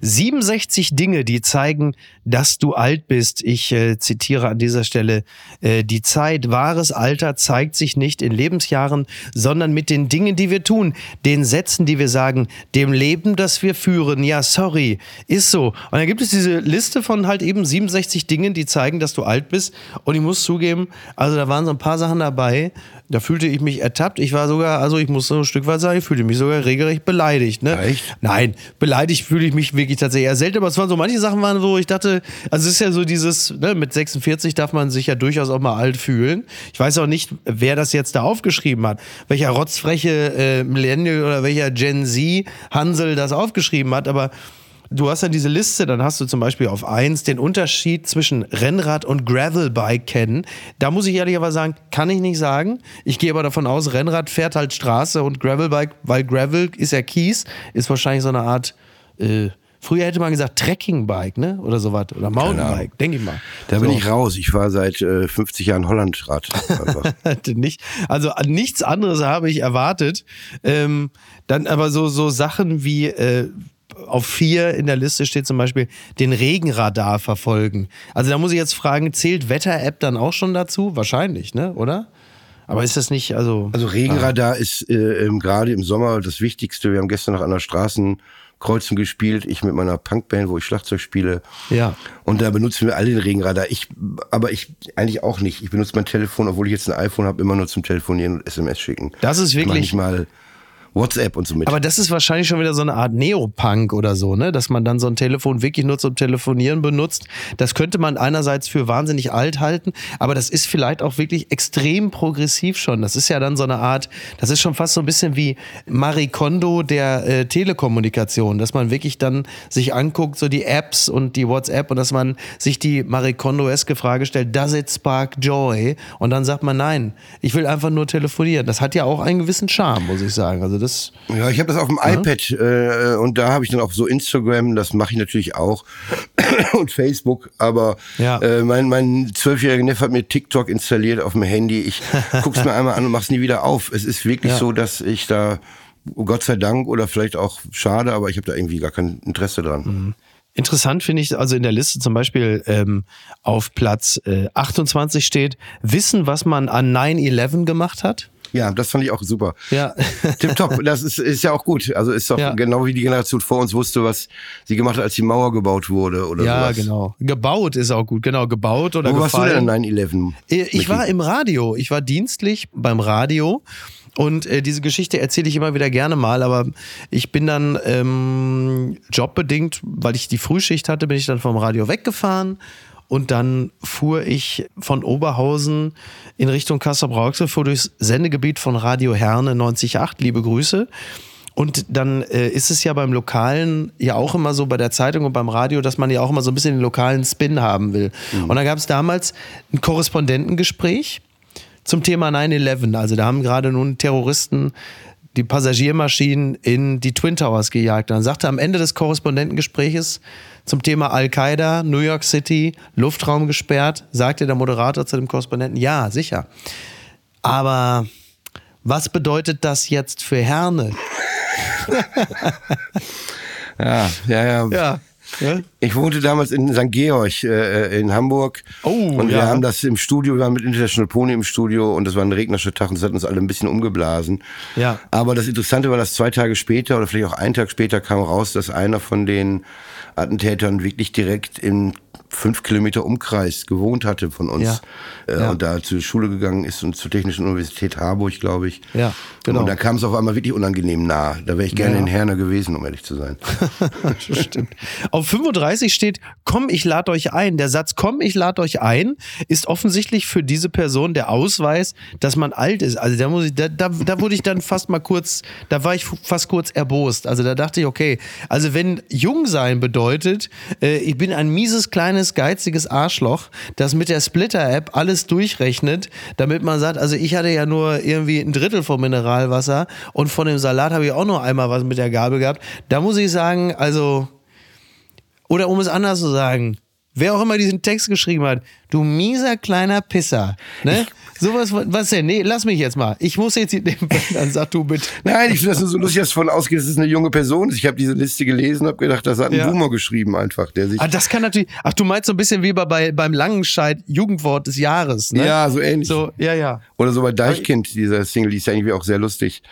67 Dinge, die zeigen, dass du alt bist. Ich äh, zitiere an dieser Stelle, äh, die Zeit, wahres Alter zeigt sich nicht in Lebensjahren, sondern mit den Dingen, die wir tun, den Sätzen, die wir sagen, dem Leben, das wir führen. Ja, sorry, ist so. Und dann gibt es diese Liste von halt eben 67 Dingen, die zeigen, dass du alt bist. Und ich muss zugeben, also da waren so ein paar Sachen dabei, da fühlte ich mich ertappt. Ich war sogar, also ich muss so ein Stück weit sagen, ich fühlte mich sogar regelrecht beleidigt. Ne? Echt? Nein, beleidigt fühle ich mich wirklich tatsächlich eher selten, aber es waren so manche Sachen waren, wo ich dachte, also es ist ja so dieses, ne, mit 46 darf man sich ja durchaus auch mal alt fühlen. Ich weiß auch nicht, wer das jetzt da aufgeschrieben hat, welcher rotzfreche äh, Millennial oder welcher Gen Z Hansel das aufgeschrieben hat, aber Du hast ja diese Liste, dann hast du zum Beispiel auf eins den Unterschied zwischen Rennrad und Gravelbike kennen. Da muss ich ehrlicherweise sagen, kann ich nicht sagen. Ich gehe aber davon aus, Rennrad fährt halt Straße und Gravelbike, weil Gravel ist ja Kies, ist wahrscheinlich so eine Art, äh, früher hätte man gesagt Trekkingbike, ne? Oder sowas. Oder Mountainbike, denke ich mal. Da bin So. ich raus. Ich war seit äh, 50 Jahren Hollandrad. einfach. nicht. Also an nichts anderes habe ich erwartet. Ähm, dann aber so, so Sachen wie äh, auf vier in der Liste steht zum Beispiel den Regenradar verfolgen. Also da muss ich jetzt fragen, zählt Wetter-App dann auch schon dazu? Wahrscheinlich, ne? Oder? Aber ist das nicht, also. Also Regenradar ist äh, ähm, gerade im Sommer das Wichtigste. Wir haben gestern noch an der Straßenkreuzung gespielt. Ich mit meiner Punkband, wo ich Schlagzeug spiele. Ja. Und da benutzen wir alle den Regenradar. Ich, aber ich eigentlich auch nicht. Ich benutze mein Telefon, obwohl ich jetzt ein iPhone habe, immer nur zum Telefonieren und SMS schicken. Das ist wirklich- nicht mal WhatsApp und so mit. Aber das ist wahrscheinlich schon wieder so eine Art Neopunk oder so, ne? Dass man dann so ein Telefon wirklich nur zum Telefonieren benutzt. Das könnte man einerseits für wahnsinnig alt halten, aber das ist vielleicht auch wirklich extrem progressiv schon. Das ist ja dann so eine Art, das ist schon fast so ein bisschen wie Marie Kondo der äh, Telekommunikation, dass man wirklich dann sich anguckt, so die Apps und die WhatsApp und dass man sich die Marie Kondo-eske Frage stellt, does it spark joy? Und dann sagt man, nein, ich will einfach nur telefonieren. Das hat ja auch einen gewissen Charme, muss ich sagen. Also das, Ja, ich habe das auf dem iPad äh, und da habe ich dann auch so Instagram, das mache ich natürlich auch und Facebook, aber Ja. äh, mein mein zwölfjähriger Neffe hat mir TikTok installiert auf dem Handy. Ich guck's mir einmal an und mach's nie wieder auf. Es ist wirklich Ja. so, dass ich da Gott sei Dank oder vielleicht auch schade, aber ich habe da irgendwie gar kein Interesse dran. Mhm. Interessant finde ich also in der Liste zum Beispiel ähm, auf Platz äh, 28 steht, wissen, was man an 9-11 gemacht hat. Ja, das fand ich auch super. Ja. Tipptopp, das ist, ist ja auch gut. Also ist doch Ja. genau wie die Generation vor uns wusste, was sie gemacht hat, als die Mauer gebaut wurde oder ja, sowas. genau. Gebaut ist auch gut, genau. Gebaut oder Wo warst du gefallen. denn an 9-11? Äh, Ich war im Radio. Ich war dienstlich beim Radio. Und äh, diese Geschichte erzähle ich immer wieder gerne mal, aber ich bin dann ähm, jobbedingt, weil ich die Frühschicht hatte, bin ich dann vom Radio weggefahren und dann fuhr ich von Oberhausen in Richtung Kassel-Brauxel, fuhr durchs Sendegebiet von Radio Herne 90.8, liebe Grüße. Und dann äh, ist es ja beim Lokalen ja auch immer so bei der Zeitung und beim Radio, dass man ja auch immer so ein bisschen den lokalen Spin haben will. Und da gab es damals ein Korrespondentengespräch zum Thema 9-11. Also da haben gerade nun Terroristen die Passagiermaschinen in die Twin Towers gejagt. Und dann sagte am Ende des Korrespondentengespräches zum Thema Al-Qaida, New York City, Luftraum gesperrt, sagte der Moderator zu dem Korrespondenten, ja, sicher. Aber was bedeutet das jetzt für Herne? Ja, ja, ja. Ja. Ja. Ich wohnte damals in St. Georg äh, in Hamburg. Oh, und wir ja. haben das im Studio, wir waren mit International Pony im Studio und das war ein regnerischer Tag und das hat uns alle ein bisschen umgeblasen. Ja. Aber das Interessante war, dass zwei Tage später oder vielleicht auch einen Tag später kam raus, dass einer von den Attentätern wirklich direkt in fünf Kilometer Umkreis gewohnt hatte von uns. Ja. Äh, Ja. Und da zur Schule gegangen ist und zur Technischen Universität Harburg, glaube ich. Ja, genau. Und da kam es auf einmal wirklich unangenehm nah. Da wäre ich gerne Ja. in Herne gewesen, um ehrlich zu sein. Stimmt. Auf 35 steht, komm, ich lade euch ein. Der Satz, komm, ich lade euch ein, ist offensichtlich für diese Person der Ausweis, dass man alt ist. Also da muss ich, da, da, da wurde ich dann fast mal kurz, da war ich fast kurz erbost. Also da dachte ich, okay, also wenn jung sein bedeutet, äh, ich bin ein mieses, kleines, geiziges Arschloch, das mit der Splitter-App alles durchrechnet, damit man sagt, also ich hatte ja nur irgendwie ein Drittel vom Mineralwasser und von dem Salat habe ich auch nur einmal was mit der Gabel gehabt. Da muss ich sagen, also oder um es anders zu sagen, wer auch immer diesen Text geschrieben hat, du mieser kleiner Pisser. Ne? Sowas, was denn? Nee, lass mich jetzt mal. Ich muss jetzt hier dann sag du bitte. Nein, ich finde das nur so lustig, dass davon ausgeht, dass es eine junge Person ist. Ich habe diese Liste gelesen und habe gedacht, das hat ein Ja. Boomer geschrieben einfach, der sich. Ah, das kann natürlich. Ach, du meinst so ein bisschen wie bei, bei beim Langenscheid Jugendwort des Jahres, ne? Ja, so ähnlich. So, ja, ja. Oder so bei Deichkind, dieser Single, die ist ja irgendwie auch sehr lustig.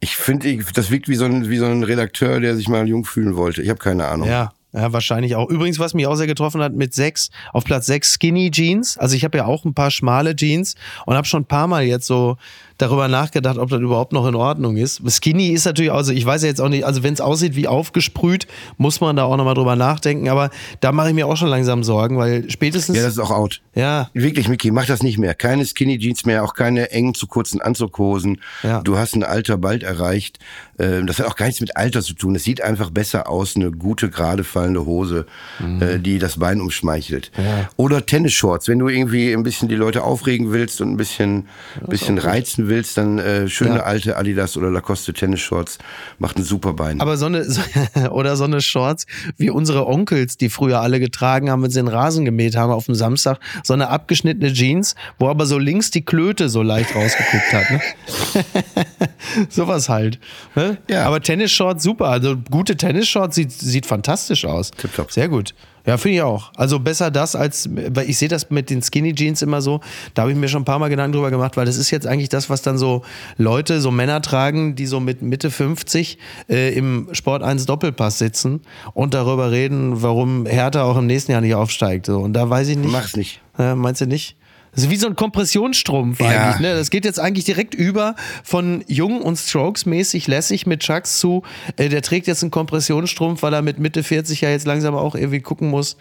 Ich finde, das wirkt wie so, ein, wie so ein Redakteur, der sich mal jung fühlen wollte. Ich habe keine Ahnung. Ja. Ja, wahrscheinlich auch. Übrigens, was mich auch sehr getroffen hat, mit sechs, auf Platz sechs Skinny Jeans. Also ich habe ja auch ein paar schmale Jeans und habe schon ein paar Mal jetzt so darüber nachgedacht, ob das überhaupt noch in Ordnung ist. Skinny ist natürlich, also ich weiß ja jetzt auch nicht, also wenn es aussieht wie aufgesprüht, muss man da auch nochmal drüber nachdenken. Aber da mache ich mir auch schon langsam Sorgen, weil spätestens. Ja, das ist auch out. ja, Wirklich, Micky, mach das nicht mehr. Keine Skinny Jeans mehr, auch keine engen zu kurzen Anzughosen. Ja. Du hast ein Alter bald erreicht. Ähm, Das hat auch gar nichts mit Alter zu tun. Es sieht einfach besser aus, eine gute, gerade fallende Hose, Mhm. äh, die das Bein umschmeichelt. Oder Tennisshorts. Wenn du irgendwie ein bisschen die Leute aufregen willst und ein bisschen, bisschen reizen willst, dann äh, schöne Ja. alte Adidas oder Lacoste Tennisshorts macht ein super Bein. Aber so eine, so, oder so eine Shorts wie unsere Onkels, die früher alle getragen haben, wenn sie den Rasen gemäht haben auf dem Samstag. So eine abgeschnittene Jeans, wo aber so links die Klöte so leicht rausgeguckt hat. Ne? Sowas halt. Ne? Ja. Aber Tennisshorts super. Also gute Tennisshorts sieht, sieht fantastisch aus. Tipptopp. Sehr gut. Ja, finde ich auch. Also besser das als, weil ich sehe das mit den Skinny Jeans immer so, da habe ich mir schon ein paar Mal Gedanken drüber gemacht, weil das ist jetzt eigentlich das, was dann so Leute, so Männer tragen, die so mit Mitte 50 äh, im Sport 1 Doppelpass sitzen und darüber reden, warum Hertha auch im nächsten Jahr nicht aufsteigt. So. Und da weiß ich nicht. Mach's nicht. Äh, meinst du nicht? Ist wie so ein Kompressionsstrumpf Ja. eigentlich. Ne? Das geht jetzt eigentlich direkt über von jung und Strokes-mäßig lässig mit Chucks zu. Äh, der trägt jetzt einen Kompressionsstrumpf, weil er mit Mitte 40 ja jetzt langsam auch irgendwie gucken muss.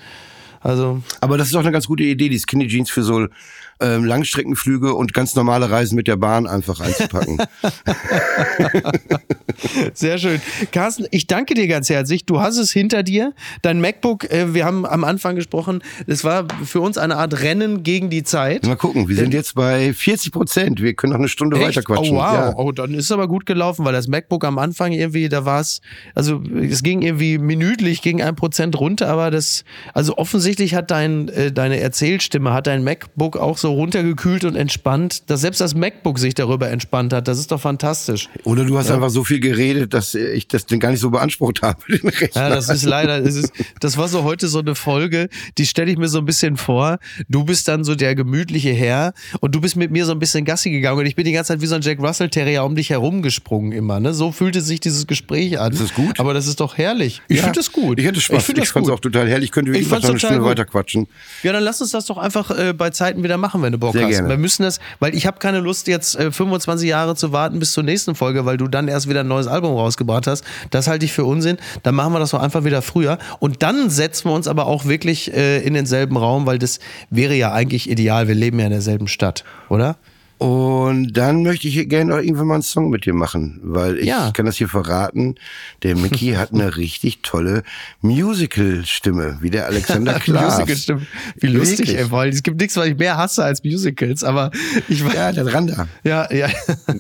Also, Aber das ist auch eine ganz gute Idee, die Skinny Jeans für so ähm, Langstreckenflüge und ganz normale Reisen mit der Bahn einfach einzupacken. sehr schön. Carsten, ich danke dir ganz herzlich. Du hast es hinter dir. Dein MacBook, äh, wir haben am Anfang gesprochen, es war für uns eine Art Rennen gegen die Zeit. Mal gucken, wir sind jetzt bei 40 Prozent. Wir können noch eine Stunde weiter Echt? quatschen. Oh wow, Ja. oh, dann ist es aber gut gelaufen, weil das MacBook am Anfang irgendwie, da war es, also es ging irgendwie minütlich gegen ein Prozent runter, aber das, also offensichtlich hat dein, äh, deine Erzählstimme, hat dein MacBook auch so runtergekühlt und entspannt, dass selbst das MacBook sich darüber entspannt hat. Das ist doch fantastisch. Oder du hast einfach so viel geredet, dass ich das denn gar nicht so beansprucht habe. Ja, das ist leider, das, ist, das war so heute so eine Folge, die stelle ich mir so ein bisschen vor. Du bist dann so der gemütliche Herr und du bist mit mir so ein bisschen Gassi gegangen und ich bin die ganze Zeit wie so ein Jack Russell Terrier um dich herumgesprungen immer. Ne? So fühlte sich dieses Gespräch an. Ist das gut? Aber das ist doch herrlich. Ich Ja, finde das gut. Ich hatte Spaß. Ich, finde das fand es auch total herrlich. Ich könnte Ich wirklich noch eine Stunde gut. weiter quatschen. Ja, dann lass uns das doch einfach äh, bei Zeiten wieder machen, wenn du Bock Sehr hast. gerne. Wir müssen das, weil ich habe keine Lust jetzt äh, 25 Jahre zu warten bis zur nächsten Folge, weil du dann erst wieder ein neues Album rausgebracht hast. Das halte ich für Unsinn. Dann machen wir das doch einfach wieder früher und dann setzen wir uns aber auch wirklich äh, in denselben Raum, weil das wäre ja eigentlich ideal. Wir leben ja in derselben Stadt, oder? Und dann möchte ich gerne noch irgendwann mal einen Song mit dir machen, weil ich Ja. kann das hier verraten. Der Mickey hat eine richtig tolle Musical-Stimme, wie der Alexander Klaas. Musical stimmt. Wie lustig, Wirklich. ey, weil es gibt nichts, was ich mehr hasse als Musicals, aber ich weiß. Ja, der Randa. Ja, ja.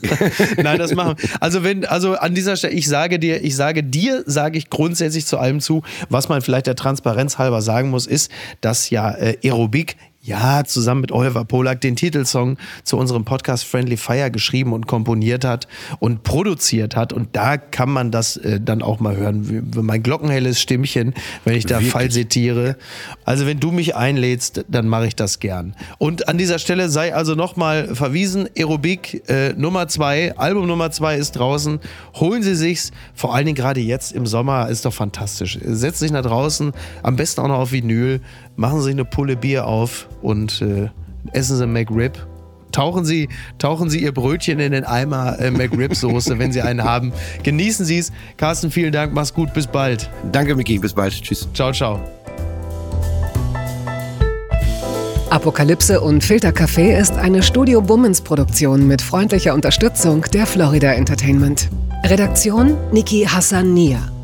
Nein, das machen. wir. Also wenn, also an dieser Stelle, ich sage dir, ich sage dir, sage ich grundsätzlich zu allem zu. Was man vielleicht der Transparenz halber sagen muss, ist, dass ja äh, Aerobik ja, zusammen mit Oliver Polak den Titelsong zu unserem Podcast Friendly Fire geschrieben und komponiert hat und produziert hat. Und da kann man das äh, dann auch mal hören. Mein glockenhelles Stimmchen, wenn ich da Wirklich? falsettiere. Also wenn du mich einlädst, dann mache ich das gern. Und an dieser Stelle sei also nochmal verwiesen, Aerobik äh, Nummer zwei, Album Nummer zwei ist draußen. Holen Sie sich's, vor allen Dingen gerade jetzt im Sommer, ist doch fantastisch. Setzt sich nach draußen, am besten auch noch auf Vinyl, machen Sie eine Pulle Bier auf und äh, essen Sie McRib. Tauchen Sie, tauchen Sie Ihr Brötchen in den Eimer äh, McRib-Soße, wenn Sie einen haben. Genießen Sie es. Carsten, vielen Dank. Mach's gut. Bis bald. Danke, Mickey. Bis bald. Tschüss. Ciao, ciao. Apokalypse und Filtercafé ist eine Studio Bummens Produktion mit freundlicher Unterstützung der Florida Entertainment. Redaktion Niki Hassania.